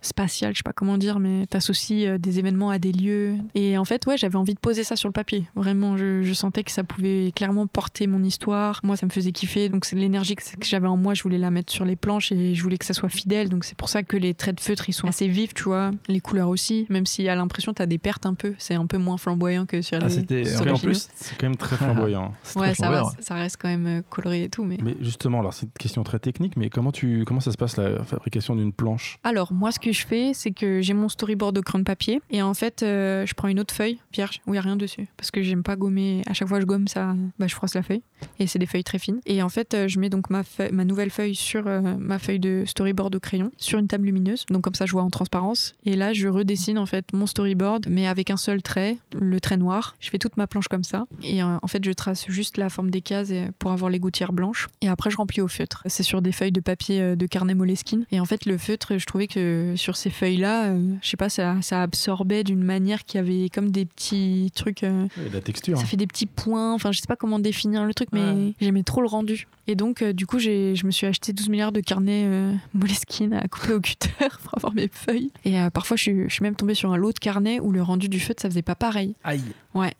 spatiale, je sais pas comment dire, mais t'associes des événements à des lieux. Et en fait, ouais, j'avais envie de poser ça sur le papier. Vraiment, je, je sentais que ça pouvait clairement porter mon histoire. Moi, ça me faisait kiffer. Donc, c'est l'énergie que, que j'avais en moi, je voulais la mettre sur les planches et je voulais que ça soit fidèle. Donc, c'est pour ça que les traits de feutre, ils sont assez vifs, tu vois. Les couleurs aussi, même si à l'impression, t'as des pertes un peu. C'est un peu moins flamboyant que sur
Ah,
les.
c'était-
sur
en plus, c'est quand même très flamboyant.
Ouais,
très
ça va,
flamboyant.
ça reste quand même euh, coloré et tout, mais.
Mais justement, alors c'est une question très technique, mais comment, tu, comment ça se passe la fabrication d'une planche?
Alors, moi, ce que je fais, c'est que j'ai mon storyboard au crayon de papier et en fait, euh, je prends une autre feuille vierge où il n'y a rien dessus parce que j'aime pas gommer. À chaque fois que je gomme, ça, bah, je froisse la feuille et c'est des feuilles très fines. Et en fait, euh, je mets donc ma, feuille- ma nouvelle feuille sur euh, ma feuille de storyboard au crayon sur une table lumineuse. Donc, comme ça, je vois en transparence. Et là, je redessine en fait mon storyboard, mais avec un seul trait, le trait noir. Je fais toute ma planche comme ça. Et euh, en fait, je trace juste la forme des cases euh, pour avoir les gouttières blanches. Et après, je remplis au feutre. C'est sur des feuilles de papier euh, de carnet Moleskine. Et en fait, le feutre, je trouvais que sur ces feuilles-là, euh, je sais pas, ça, ça absorbait d'une manière qui avait comme des petits trucs. euh,
Et la texture.
ça fait des petits points. Enfin, je sais pas comment définir le truc, mais
Ouais.
j'aimais trop le rendu. Et donc, euh, du coup, j'ai, je me suis acheté 12 milliards de carnets euh, Moleskine à couper au cutter [laughs] pour avoir mes feuilles. Et euh, parfois, je suis, je suis même tombée sur un lot de carnets où le rendu du feutre, ça faisait pas pareil.
Aïe.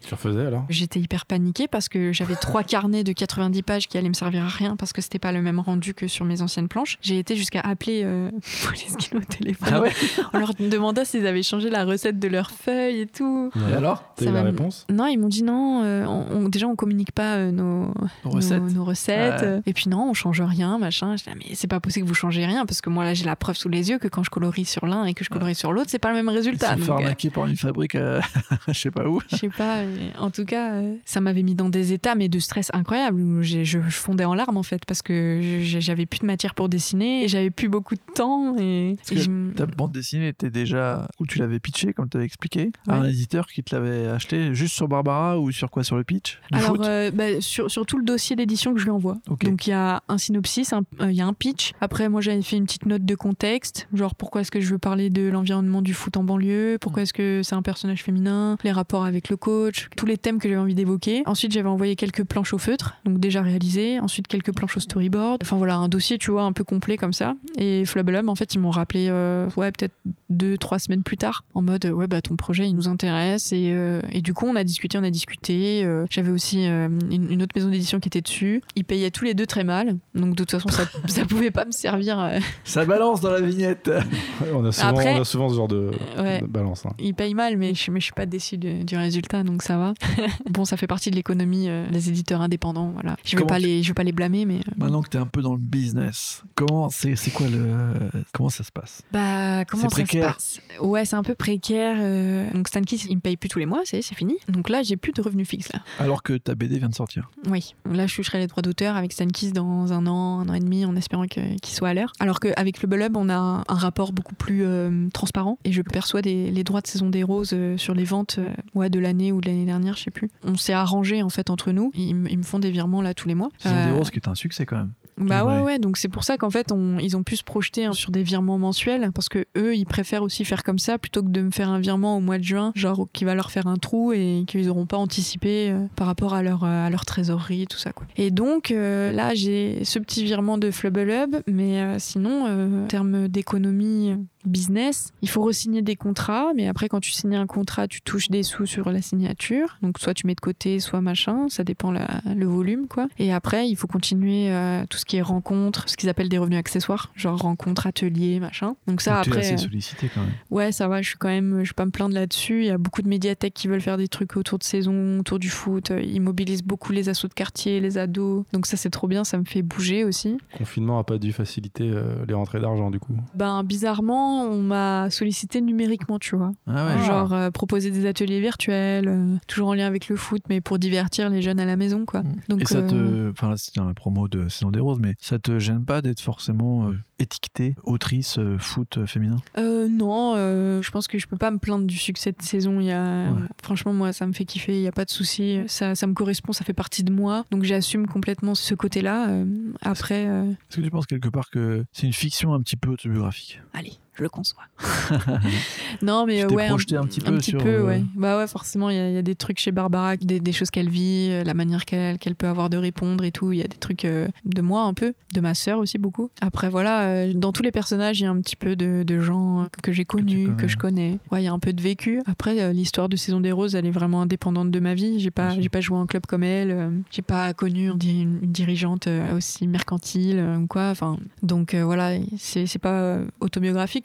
Tu refaisais alors?
J'étais hyper paniquée parce que j'avais trois carnets de 90 pages qui allaient me servir à rien parce que c'était pas le même rendu que sur mes anciennes planches. J'ai été jusqu'à appeler euh, [laughs] Moleskine au téléphone
Ah ouais?
En leur demandant s'ils avaient changé la recette de leurs feuilles et tout.
Et alors?
T'as eu la réponse?
Non, ils m'ont dit non. euh, on, on- déjà, on communique pas euh, nos,
Recette.
nos, nos recettes. Euh, Et puis non, on change rien, machin. Je dis, ah, mais c'est pas possible que vous changez rien parce que moi là, j'ai la preuve sous les yeux que quand je colorie sur l'un et que je colorie sur l'autre, c'est pas le même résultat.
se fait
Donc, euh,
arnaquer par une fabrique, euh, [laughs] je sais pas où.
je sais pas. en tout cas, ça m'avait mis dans des états mais de stress incroyables où je, fondais en larmes en fait parce que j'avais plus de matière pour dessiner et j'avais plus beaucoup de temps et, et je
Ta bande dessinée était déjà où tu l'avais pitché, comme tu avais expliqué, à
Ouais.
un éditeur qui te l'avait acheté juste sur Barbara ou sur quoi Sur le pitch du
Alors,
foot
euh, bah, sur, sur tout le dossier d'édition que je lui envoie.
Ok.
Donc, il y a un synopsis, euh, il y a un pitch. Après, moi, j'avais fait une petite note de contexte, genre pourquoi est-ce que je veux parler de l'environnement du foot en banlieue, pourquoi est-ce que c'est un personnage féminin, les rapports avec le coach, tous les thèmes que j'avais envie d'évoquer. Ensuite, j'avais envoyé quelques planches au feutre, donc déjà réalisées. Ensuite, quelques planches au storyboard. Enfin, voilà, un dossier, tu vois, un peu complet comme ça. Et Flubble en fait, ils m'ont rappelé, euh, ouais, peut-être deux, trois semaines plus tard, en mode, ouais, bah, ton projet, il nous intéresse. Et, euh, et du coup, on a discuté, on a discuté. Euh, J'avais aussi euh, une, une autre maison d'édition qui était dessus. Ils payaient tous les deux très mal. Donc, de toute façon, ça, [laughs] ça pouvait pas me servir. euh,
Ça balance dans la vignette
Ouais, on, a souvent,
Après-
on a souvent ce genre de,
Ouais.
de balance. hein.
Ils payent mal, mais je, mais je suis pas déçue du, du résultat, donc ça va. [laughs] bon, ça fait partie de l'économie euh, des éditeurs indépendants. Voilà. Je vais
Comment
pas
tu-
les, je vais pas les blâmer, mais euh,
Maintenant que tu es un peu dans le business, comment c'est c'est quoi le comment ça se passe?
Bah comment
C'est
ça se
précaire, précaire.
Bah, ouais, c'est un peu précaire. euh, Donc Stan Kiss, il me paye plus tous les mois, c'est c'est fini. Donc là, j'ai plus de revenus fixes là.
Alors que ta BD vient de sortir.
Oui, là je toucherai les droits d'auteur avec Kiss dans un an, un an et demi, en espérant que- qu'il soit à l'heure. Alors qu'avec le Hub, on a un, un rapport beaucoup plus euh, transparent et je perçois des- les droits de saison des roses euh, sur les ventes euh, ouais, de l'année ou de l'année dernière, je sais plus. On s'est arrangé en fait entre nous. Ils, me- ils me font des virements là tous les mois.
Saison des
Euh,
roses qui est un succès quand même.
Bah ouais,
Ouais.
ouais, donc c'est pour ça qu'en fait, on- ils ont pu se projeter hein, sur des virements mensuels, parce que eux, ils préfèrent aussi faire comme ça plutôt que de me faire un virement au mois de juin, genre qui va leur faire un trou et qu'ils n'auront pas anticipé euh, par rapport à leur, euh, à leur trésorerie, tout ça. Quoi. Et donc euh, là, j'ai ce petit virement de Flubble Hub, mais euh, sinon, en termes d'économie business, il faut re-signer des contrats, mais après, quand tu signes un contrat, tu touches des sous sur la signature, donc soit tu mets de côté, soit machin, ça dépend la- le volume, quoi. Et après, il faut continuer tout ce qui est rencontres, ce qu'ils appellent des revenus accessoires, genre rencontres, ateliers, machin. Donc ça,
Donc, tu es
après,
assez
euh,
sollicité quand même.
ouais, ça va, je suis quand même, je vais pas me plaindre là-dessus. Il y a beaucoup de médiathèques qui veulent faire des trucs autour de saison, autour du foot. Ils mobilisent beaucoup les assos de quartier, les ados. Donc ça, c'est trop bien, ça me fait bouger aussi.
Confinement a pas dû faciliter euh, les rentrées d'argent du coup.
Ben, bizarrement, on m'a sollicité numériquement, tu vois.
Ah ouais.
Genre euh, proposer des ateliers virtuels, euh, toujours en lien avec le foot, mais pour divertir les jeunes à la maison, quoi.
Mm.
Donc,
Et ça
euh,
te. Enfin, là, c'est dans la promo de Saison des Roses, mais ça te gêne pas d'être forcément euh, étiquetée autrice euh, foot euh, féminin?
Euh, non, euh, je pense que je peux pas me plaindre du succès de saison. Il y a,
Ouais.
Franchement, moi, ça me fait kiffer, il n'y a pas de souci. Ça, ça me correspond, ça fait partie de moi. Donc j'assume complètement ce côté-là. Euh, après, euh,
Est-ce que tu penses quelque part que c'est une fiction un petit peu autobiographique?
Allez, je le conçois. [laughs] [laughs] non, mais
Tu
ouais, un,
projeté un, petit peu
un petit
sur.
peu,
euh,
ouais. Bah ouais, forcément, il y, a- il y a des trucs chez Barbara, des, des choses qu'elle vit, euh, la manière qu'elle peut avoir de répondre et tout. Il y a des trucs euh, de moi un peu, de ma sœur aussi beaucoup. Après, voilà, euh, dans tous les personnages, il y a un petit peu de, de gens que j'ai connus, que, je connais. Ouais, il y a un peu de vécu. Après, euh, l'histoire de Saison des Roses, elle est vraiment indépendante de ma vie. J'ai pas, j'ai pas joué en club comme elle. j'ai pas connu une, une dirigeante aussi mercantile ou quoi. Enfin, donc voilà, c'est pas euh,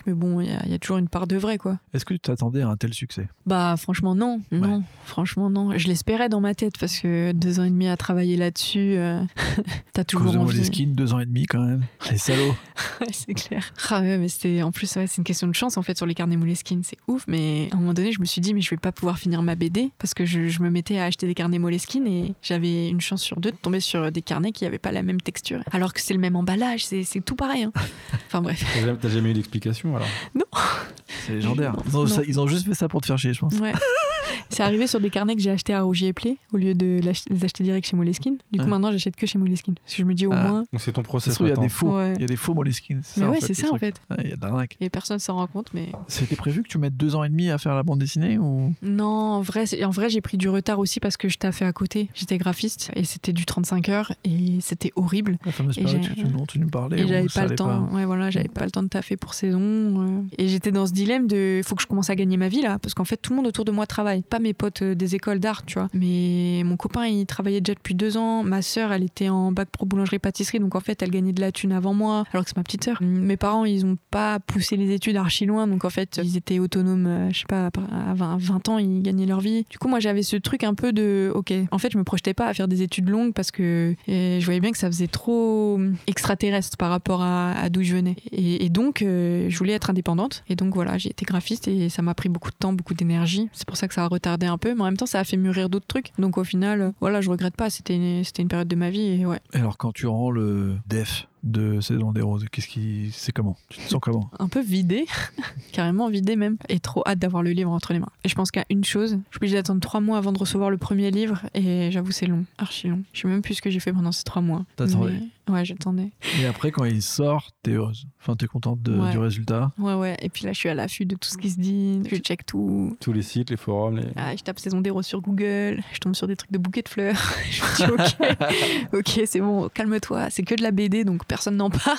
mais bon, il y, a- il y a toujours une part de vrai, quoi.
Est-ce que tu t'attendais à un tel succès?
Bah franchement non, non, franchement non. Je l'espérais dans ma tête parce que deux ans et demi à travailler là-dessus, euh, [laughs] t'as toujours envie.
Moleskine, deux ans et demi quand même. Les salauds. [laughs]
Ouais, c'est clair. Ah ouais, mais c'était en plus ouais, c'est une question de chance en fait sur les carnets Moleskine, c'est ouf. Mais à un moment donné, je me suis dit mais je vais pas pouvoir finir ma BD parce que je, je me mettais à acheter des carnets Moleskine et j'avais une chance sur deux de tomber sur des carnets qui avaient pas la même texture, alors que c'est le même emballage, c'est tout pareil. hein. [laughs] Enfin bref.
T'as jamais, t'as jamais eu d'explication? Alors
C'est légendaire. Ils ont,
Non.
ça- ils ont juste fait ça pour te faire chier, je pense.
Ouais. [laughs] C'est arrivé sur des carnets que j'ai achetés à Rougier et Play au lieu de les acheter direct chez Moleskine. Du coup,
Ouais.
maintenant, j'achète que chez Moleskine. Parce que je me dis au
Ah.
moins.
Donc c'est ton
Ça se
process
trouve, il y a des faux.
Ouais.
Il y a des faux Moleskine.
Mais ouais,
fait,
c'est ça en fait.
Ouais, Il y a de l'arnaque.
Et personne s'en rend compte, mais.
C'était prévu que tu mettes deux ans et demi à faire la bande dessinée ou?
Non, en vrai, en vrai j'ai pris du retard aussi parce que je taffais à côté. J'étais graphiste et c'était du 35 heures et c'était horrible.
la fameuse
Et
période tu, dont tu nous parlais
Et j'avais pas le temps. Ouais, voilà, j'avais pas le temps de taffer pour saison. euh. Et j'étais dans ce dilemme de faut que je commence à gagner ma vie là, parce qu'en fait tout le monde autour de moi travaille. Pas mes potes euh, des écoles d'art, tu vois. Mais mon copain il travaillait déjà depuis deux ans. Ma sœur elle était en bac pro boulangerie pâtisserie, donc en fait elle gagnait de la thune avant moi, alors que c'est ma petite sœur. Mes parents ils ont pas poussé les études archi loin, donc en fait ils étaient autonomes. euh, Je sais pas, à 20, 20 ans ils gagnaient leur vie. Du coup moi j'avais ce truc un peu de ok. En fait je me projetais pas à faire des études longues parce que je voyais bien que ça faisait trop extraterrestre par rapport à, à d'où je venais. Et, et donc, euh, je voulais être indépendante. Et donc, voilà, j'ai été graphiste et ça m'a pris beaucoup de temps, beaucoup d'énergie. C'est pour ça que ça a retardé un peu. Mais en même temps, ça a fait mûrir d'autres trucs. Donc, au final, euh, voilà, je regrette pas. C'était une, c'était une période de ma vie. Et ouais,
alors quand tu rends le def de Saison des Roses, qu'est-ce qui c'est comment? Tu te sens comment?
Un peu vidé, [laughs] carrément vidé même. Et trop hâte d'avoir le livre entre les mains. Et je pense qu'à une chose, je suis obligée d'attendre trois mois avant de recevoir le premier livre. Et j'avoue, c'est long, archi long. Je sais même plus ce que j'ai fait pendant ces trois mois.
T'attendais.
Mais- Ouais, j'attendais.
Et après quand il sort, t'es heureuse. Enfin t'es contente de-
Ouais.
du résultat.
Ouais, ouais. Et puis là, je suis à l'affût de tout ce qui se dit. Je check tout.
Tous les sites, les forums, les...
Ah, je tape saison des roses sur Google, je tombe sur des trucs de bouquets de fleurs. [laughs] je me dis, ok, [laughs] ok, c'est bon, calme-toi, c'est que de la BD, donc personne n'en parle.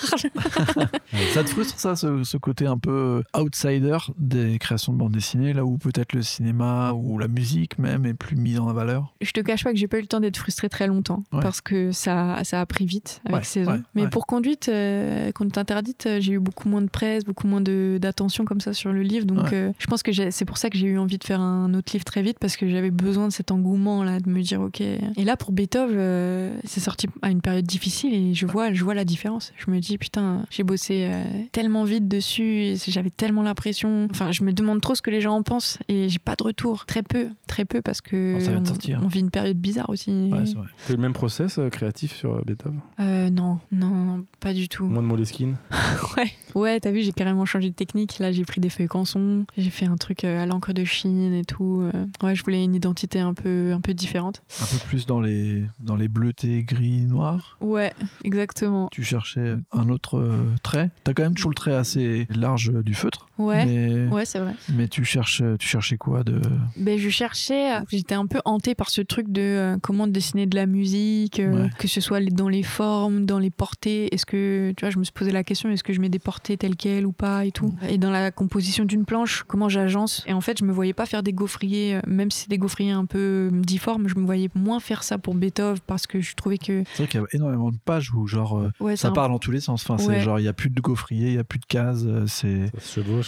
Ça te frustre ça, ce, ce côté un peu outsider des créations de bande dessinée, là où peut-être le cinéma ou la musique même est plus mise en valeur?
Je te cache pas que j'ai pas eu le temps d'être frustrée très longtemps,
Ouais.
parce que ça, ça a pris vite avec
Ouais,
saison.
ouais,
Mais
ouais.
pour conduite, euh, conduite interdite, euh, j'ai eu beaucoup moins de presse, beaucoup moins d'attention comme ça sur le livre, donc euh, je pense que c'est pour ça que j'ai eu envie de faire un autre livre très vite, parce que j'avais besoin de cet engouement là, de me dire ok. Et là pour Beethoven, euh, c'est sorti à une période difficile et je vois, je vois la différence. Je me dis, putain, j'ai bossé tellement vite dessus, j'avais tellement l'impression. Enfin, je me demande trop ce que les gens en pensent et j'ai pas de retour. Très peu, très peu parce que
Oh, ça vient de
on-
sortir.
on, vit une période bizarre aussi.
Ouais, c'est vrai.
Le même process créatif sur Beethoven?
Euh, non, non, non, pas du tout.
Moins de Moleskine [laughs]
Ouais, ouais, t'as vu, j'ai carrément changé de technique. Là, j'ai pris des feuilles canson, j'ai fait un truc euh, à l'encre de Chine et tout. euh. Ouais, je voulais une identité un peu, un peu différente.
Un peu plus dans les, dans les bleutés, gris, noirs.
Ouais, exactement.
Tu cherchais un autre euh, trait. T'as quand même toujours le trait assez large du feutre.
Ouais,
Mais,
ouais, c'est vrai.
mais tu, cherches, tu cherchais quoi de...
Ben, je cherchais, euh, j'étais un peu hantée par ce truc de euh, comment dessiner de la musique, euh,
Ouais.
que ce soit dans les formes, dans les portées. Est-ce que, tu vois, je me suis posé la question, est-ce que je mets des portées telles quelles ou pas et tout. Et dans la composition d'une planche, comment j'agence. Et en fait, je me voyais pas faire des gaufriers, euh, même si c'est des gaufriers un peu euh, difformes, je me voyais moins faire ça pour Beethoven parce que je trouvais que,
C'est vrai qu'il y a énormément de pages où genre euh,
ouais,
ça
un-
part dans tous les sens. Enfin, c'est
Ouais.
genre il y a plus de gaufrier, il y a plus de cases, c'est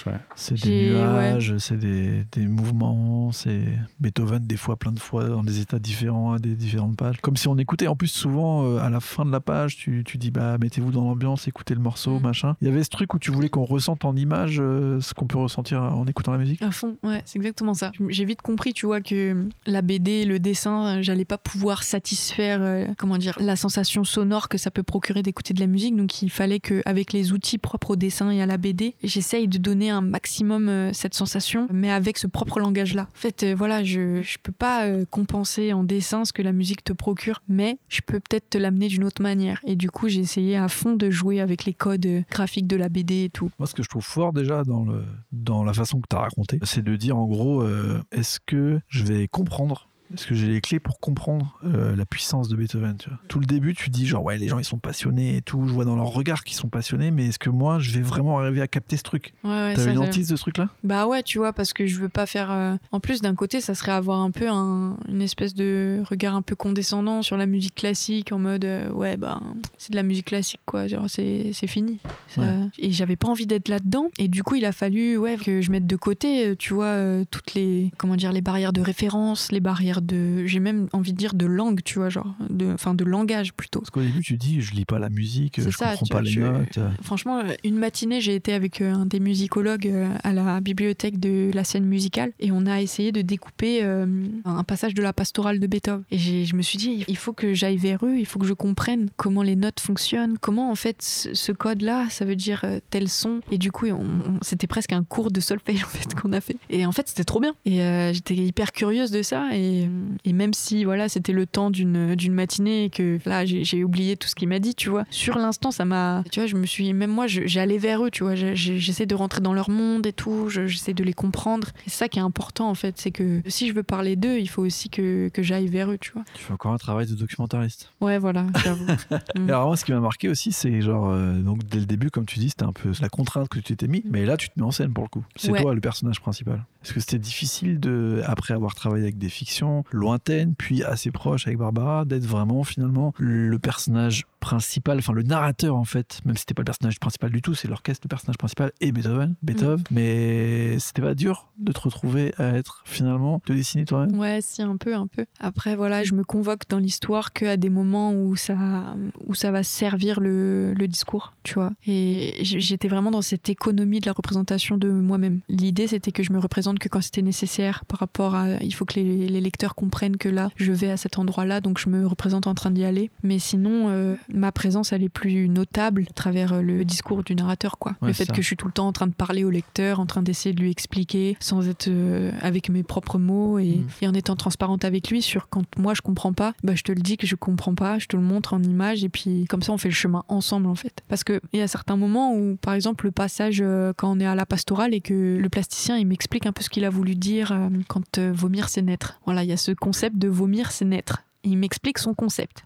ouais.
c'est des nuages, c'est des, des mouvements, c'est Beethoven des fois plein de fois dans des états différents à des différentes pages. Comme si on écoutait en plus souvent euh, à la fin de la page, tu, tu dis bah mettez-vous dans l'ambiance, écoutez le morceau,
Mm.
machin. Il y avait ce truc où tu voulais qu'on ressente en image euh, ce qu'on peut ressentir en écoutant la musique?
À fond, ouais, c'est exactement ça. J'ai vite compris, tu vois, que la BD, le dessin, euh, j'allais pas pouvoir satisfaire, euh, comment dire, la sensation sonore que ça peut procurer d'écouter de la musique. Donc il fallait que, avec les outils propres au dessin et à la BD, j'essaye de donner un maximum euh, cette sensation, mais avec ce propre langage-là. En fait, voilà, je, je peux pas compenser en dessin ce que la musique te procure, mais je peux peut-être te l'amener d'une autre manière. Et du coup, j'ai essayé à fond de jouer avec les codes graphiques de la BD et tout.
Moi, ce que je trouve fort déjà dans la façon que tu as raconté, c'est de dire en gros, euh, est-ce que je vais comprendre est-ce que j'ai les clés pour comprendre euh, la puissance de Beethoven tu vois Tout le début, tu dis genre ouais, les gens ils sont passionnés et tout, je vois dans leur regard qu'ils sont passionnés, mais est-ce que moi je vais vraiment arriver à capter ce truc?
Ouais, ouais, ça,
une hantise de ce truc-là?
Bah ouais, tu vois, parce que je veux pas faire. euh, En plus, d'un côté, ça serait avoir un peu un- une espèce de regard un peu condescendant sur la musique classique, en mode euh, ouais, bah c'est de la musique classique, quoi. Genre, c'est fini. Ça-
Ouais.
Et j'avais pas envie d'être là-dedans. Et du coup, il a fallu ouais, que je mette de côté, tu vois, toutes les. Comment dire, les barrières de référence, les barrières de. J'ai même envie de dire de langue, tu vois, genre. de- Enfin, de langage plutôt.
Parce qu'au début, tu dis je lis pas la musique, je
ça,
comprends pas
vois,
les
je-
notes.
Franchement, une matinée, j'ai été avec euh, un des musicologues euh, à la bibliothèque de la scène musicale et on a essayé de découper euh, un passage de la pastorale de Beethoven. Et je me suis dit, il faut que j'aille vers eux, il faut que je comprenne comment les notes fonctionnent, comment en fait ce, code-là, ça veut dire tel son. Et du coup, c'était presque un cours de solfège en fait [laughs] qu'on a fait. Et en fait, c'était trop bien. Et euh, j'étais hyper curieuse de ça. Et, et même si voilà, c'était le temps d'une matinée et que là, j'ai oublié tout ce qu'il m'a dit, tu vois. Sur l'instant, ça m'a. Tu vois, je me suis. Même moi, j'allais vers eux, tu vois. J'essaie de rentrer dans leur monde et tout. je- J'essaie de les comprendre. Et c'est ça qui est important, en fait. C'est que si je veux parler d'eux, il faut aussi que, que j'aille vers eux, tu vois.
Tu fais encore un travail de documentariste.
Ouais, voilà, j'avoue. [laughs] Mm.
Alors moi, ce qui m'a marqué aussi, c'est genre, euh, donc dès le début, comme tu dis, c'était un peu la contrainte que tu t'étais mis, mais là, tu te mets en scène pour le coup. C'est
Ouais.
toi le personnage principal. Est-ce que c'était difficile de, après avoir travaillé avec des fictions lointaines, puis assez proches avec Barbara, d'être vraiment finalement le personnage principal, enfin le narrateur en fait, même si c'était pas le personnage principal du tout, c'est l'orchestre, le personnage principal et Beethoven, Beethoven. Mais c'était pas dur de te retrouver à être finalement de dessiner toi-même.
Ouais, si, un peu, un peu. Après, voilà, je me convoque dans l'histoire qu'à des moments où ça, où ça va servir le, le discours, tu vois. Et j'étais vraiment dans cette économie de la représentation de moi-même. L'idée, c'était que je me représente que quand c'était nécessaire par rapport à. Il faut que les, les lecteurs comprennent que là, je vais à cet endroit-là, donc je me représente en train d'y aller. Mais sinon, euh, ma présence, elle est plus notable à travers euh, le discours du narrateur, quoi.
Ouais,
le fait
ça.
que je suis tout le temps en train de parler au lecteur, en train d'essayer de lui expliquer, sans être euh, avec mes propres mots et,
Mm.
et en étant transparente avec lui sur quand moi je comprends pas, bah je te le dis que je comprends pas, je te le montre en image et puis comme ça on fait le chemin ensemble en fait. Parce que il y a certains moments où par exemple le passage euh, quand on est à la pastorale et que le plasticien il m'explique un peu ce qu'il a voulu dire euh, quand vomir c'est naître. Voilà, il y a ce concept de vomir c'est naître. Et il m'explique son concept.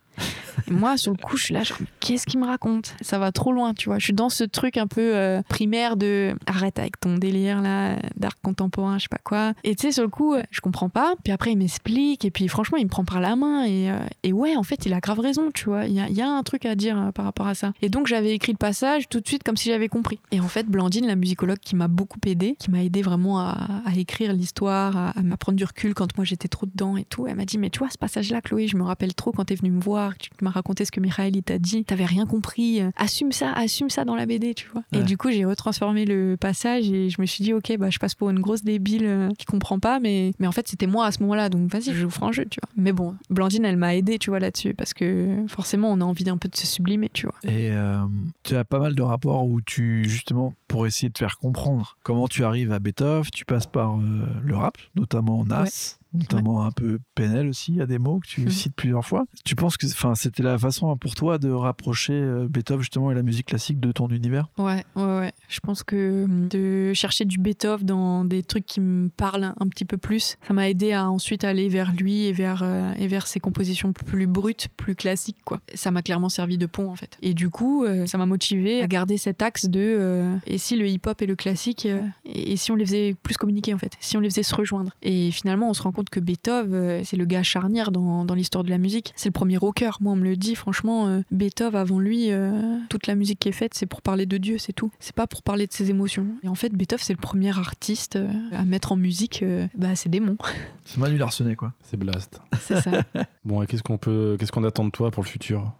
Et moi, sur le coup, je suis là, genre, qu'est-ce qu'il me raconte? Ça va trop loin, tu vois. Je suis dans ce truc un peu euh, primaire de arrête avec ton délire là, d'art contemporain, je sais pas quoi. Et tu sais, sur le coup, je comprends pas. Puis après, il m'explique. Et puis franchement, il me prend par la main. Et, euh, ouais, en fait, il a grave raison, tu vois. Il y a, un truc à dire euh, par rapport à ça. Et donc, j'avais écrit le passage tout de suite comme si j'avais compris. Et en fait, Blandine, la musicologue qui m'a beaucoup aidé, qui m'a aidé vraiment à, à écrire l'histoire, à, à m'apprendre du recul quand moi j'étais trop dedans et tout, elle m'a dit, mais tu vois, ce passage-là, Chloé, je me rappelle trop quand t'es venue me voir, tu m'as raconté ce que Michael t'a dit, t'avais rien compris, euh, assume ça, assume ça dans la BD, tu vois. Et
Ouais.
du coup, j'ai retransformé le passage et je me suis dit, ok, bah, je passe pour une grosse débile euh, qui comprend pas, mais, mais en fait, c'était moi à ce moment-là, donc vas-y, je vous ferai un jeu, tu vois. Mais bon, Blandine, elle m'a aidé, tu vois, là-dessus, parce que forcément, on a envie d'un peu de se sublimer, tu vois.
Et euh, tu as pas mal de rapports où tu, justement, pour essayer de faire comprendre comment tu arrives à Beethoven, tu passes par euh, le rap, notamment Nas. Notamment un peu PNL aussi, il y a des mots que tu
Mhm.
cites plusieurs fois. Tu penses que c'était la façon pour toi de rapprocher euh, Beethoven justement et la musique classique de ton univers?
Ouais, ouais, ouais. Je pense que hum, de chercher du Beethoven dans des trucs qui me parlent un petit peu plus, ça m'a aidé à ensuite aller vers lui et vers, euh, et vers ses compositions plus brutes, plus classiques, quoi. Ça m'a clairement servi de pont, en fait. Et du coup, euh, ça m'a motivé à garder cet axe de euh, et si le hip-hop et le classique, et, et si on les faisait plus communiquer, en fait, si on les faisait se rejoindre. Et finalement, on se rend compte que Beethoven, euh, c'est le gars charnière dans, dans l'histoire de la musique. C'est le premier rocker. Moi, on me le dit, franchement, euh, Beethoven, avant lui, euh, toute la musique qui est faite, c'est pour parler de Dieu, c'est tout. C'est pas pour parler de ses émotions. Et en fait, Beethoven, c'est le premier artiste à mettre en musique euh, bah, ses démons. [laughs]
C'est Manu Larsenet, quoi.
C'est blast. [laughs]
C'est ça. [laughs]
Bon, et qu'est-ce qu'on peut, qu'est-ce qu'on attend de toi pour le futur?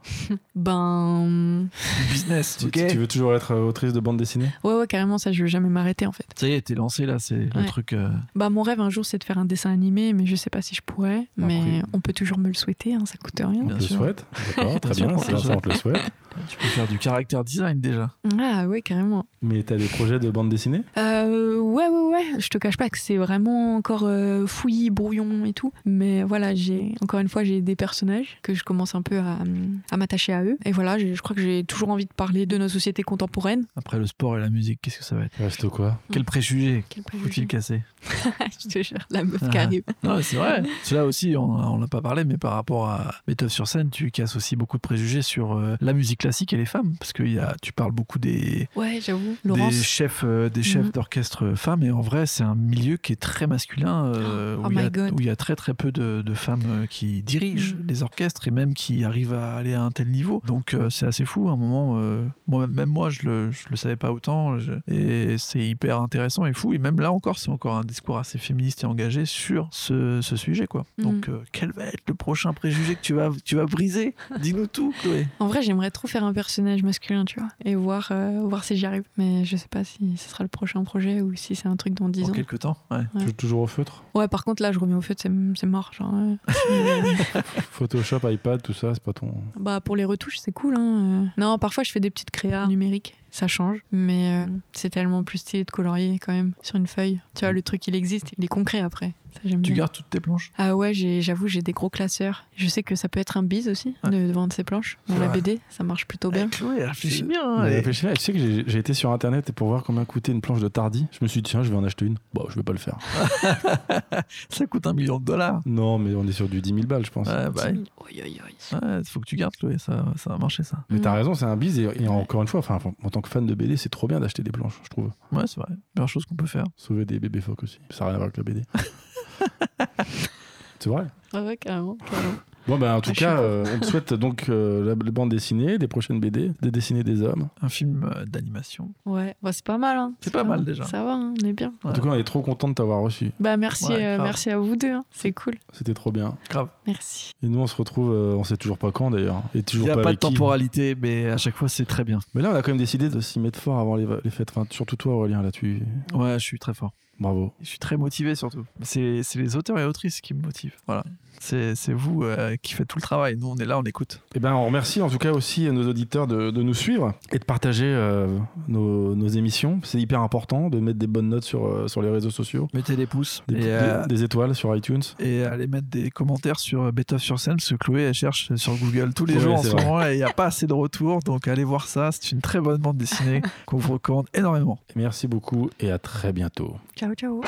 Ben.
Business,
tu,
ok
tu veux toujours être autrice de bande dessinée?
Ouais, ouais, carrément, ça, je veux jamais m'arrêter, en fait.
Ça y est, t'es lancé là, c'est le
Ouais.
truc. euh,
Bah, mon rêve un jour, c'est de faire un dessin animé, mais je sais pas si je pourrais. Mais
Après.
on peut toujours me le souhaiter, hein, ça coûte rien.
On
Bien
le
sûr.
souhaite D'accord, très
Bien
c'est
on te
ça,
le
on te le souhaite. [laughs]
tu peux faire du caractère design déjà.
Ah, ouais, carrément.
Mais t'as des projets de bande dessinée?
Euh, ouais, ouais, ouais. Je te cache pas que c'est vraiment encore euh, fouillis, brouillon et tout. Mais voilà, j'ai encore une fois, j'ai des personnages que je commence un peu à, à m'attacher à eux. Et voilà, je crois que j'ai toujours envie de parler de nos sociétés contemporaines.
Après le sport et la musique, qu'est-ce que ça va être?
Reste quoi?
Quel préjugé
Quel
faut-il casser? [laughs]
Je te jure, la meuf
Ah.
qui arrive.
Non, mais c'est vrai. [laughs] Cela aussi, on l'a pas parlé, mais par rapport à Beethoven sur scène, tu casses aussi beaucoup de préjugés sur euh, la musique classique et les femmes, parce que il y a, tu parles beaucoup des,
Ouais, j'avoue.
des
Laurence.
chefs, euh, des chefs
Mhm.
d'orchestre femmes, et en vrai, c'est un milieu qui est très masculin, euh,
Oh
où, il y a, y très très peu de, de femmes euh, qui dirigent
Mhm.
les orchestres et même qui arrivent à aller à un tel niveau. Donc euh, c'est assez fou. À un moment, euh, moi, même moi, je le, je le savais pas autant, je- et c'est hyper intéressant et fou. Et même là encore, c'est encore un discours assez féministe et engagé sur ce, ce sujet, quoi.
Mhm.
Donc euh, quel va être le prochain préjugé que tu vas, tu vas briser? Dis-nous tout, Chloé.
En vrai, j'aimerais trop faire un personnage masculin, tu vois, et voir, euh, voir si j'y arrive. Mais je sais pas si ce sera le prochain projet ou si c'est un truc dans 10
Dans
ans.
quelques temps, ouais.
Ouais.
Tu joues toujours au feutre?
Ouais, par contre, là, je remets au fait, c'est c'est mort. Genre, euh, [laughs]
Photoshop, iPad, tout ça, c'est pas ton.
Bah pour les retouches c'est cool hein. euh. Non parfois je fais des petites créas numériques, ça change, mais euh, c'est tellement plus stylé de colorier quand même sur une feuille. Tu vois le truc il existe, il est concret après. Ça
Tu
bien.
gardes toutes tes planches?
Ah ouais j'ai- j'avoue j'ai des gros classeurs. Je sais que ça peut être un bise aussi
Ouais.
de, de vendre ses planches dans la. BD, ça marche plutôt bien.
Eh, Chloé, réfléchis
C'est-
bien. hein,
là, tu sais que j'ai j'ai été sur internet et pour voir combien coûtait une planche de Tardy, je me suis dit tiens, je vais en acheter une. Bon, je vais pas le faire. [laughs]
Ça coûte un million de dollars.
Non, mais on est sur du 10 000 balles, je pense.
Ouais, bah. Ouais, faut que tu gardes, Chloé, ça, ça va marcher, ça.
Mais t'as
Mm.
raison, c'est un bise et, et encore une fois, enfin, en tant que fan de BD, c'est trop bien d'acheter des planches, je trouve.
Ouais, c'est vrai. Meilleure chose qu'on peut faire.
Sauver des bébés phoques aussi. Ça n'a rien à voir avec la BD. [laughs] c'est vrai.
Ouais, ouais, carrément, carrément.
Bon, ben en tout
Ah,
cas, euh, on te souhaite donc euh, la, la bande dessinée, des prochaines BD, des dessinées des hommes.
Un film euh, d'animation.
Ouais, bah, c'est pas mal hein.
C'est pas mal, déjà.
Ça va, hein, on est bien.
En tout cas, on est trop content de t'avoir reçu.
Bah merci,
Ouais,
euh, merci à vous deux, hein. c'est cool.
C'était trop bien.
Grave.
Merci.
Et nous, on se retrouve, euh, on sait toujours pas quand d'ailleurs. Et
Il n'y a
pas,
pas de
qui.
temporalité, mais à chaque fois, c'est très bien.
Mais là, on a quand même décidé de s'y mettre fort avant les, les fêtes. Enfin, surtout toi, Aurélien, là-dessus.
Ouais, je suis très fort.
Bravo.
Je suis très motivé, surtout. C'est c'est les auteurs et autrices qui me motivent. Voilà. C'est vous euh, qui faites tout le travail. Nous, on est là, on écoute.
Eh ben, on remercie en tout cas aussi nos auditeurs de, de nous suivre et de partager euh, nos, nos émissions. C'est hyper important de mettre des bonnes notes sur, euh, sur les réseaux sociaux,
Mettez des pouces.
des,
et,
des-
euh,
des étoiles sur iTunes.
et allez mettre des commentaires sur Beethoven sur scène parce que Chloé elle cherche sur Google tous les jours en ce
vrai.
moment et il n'y a pas assez de retours donc allez voir ça c'est une très bonne bande dessinée [laughs] qu'on vous recommande énormément
Merci beaucoup et à très bientôt.
Ciao, ciao.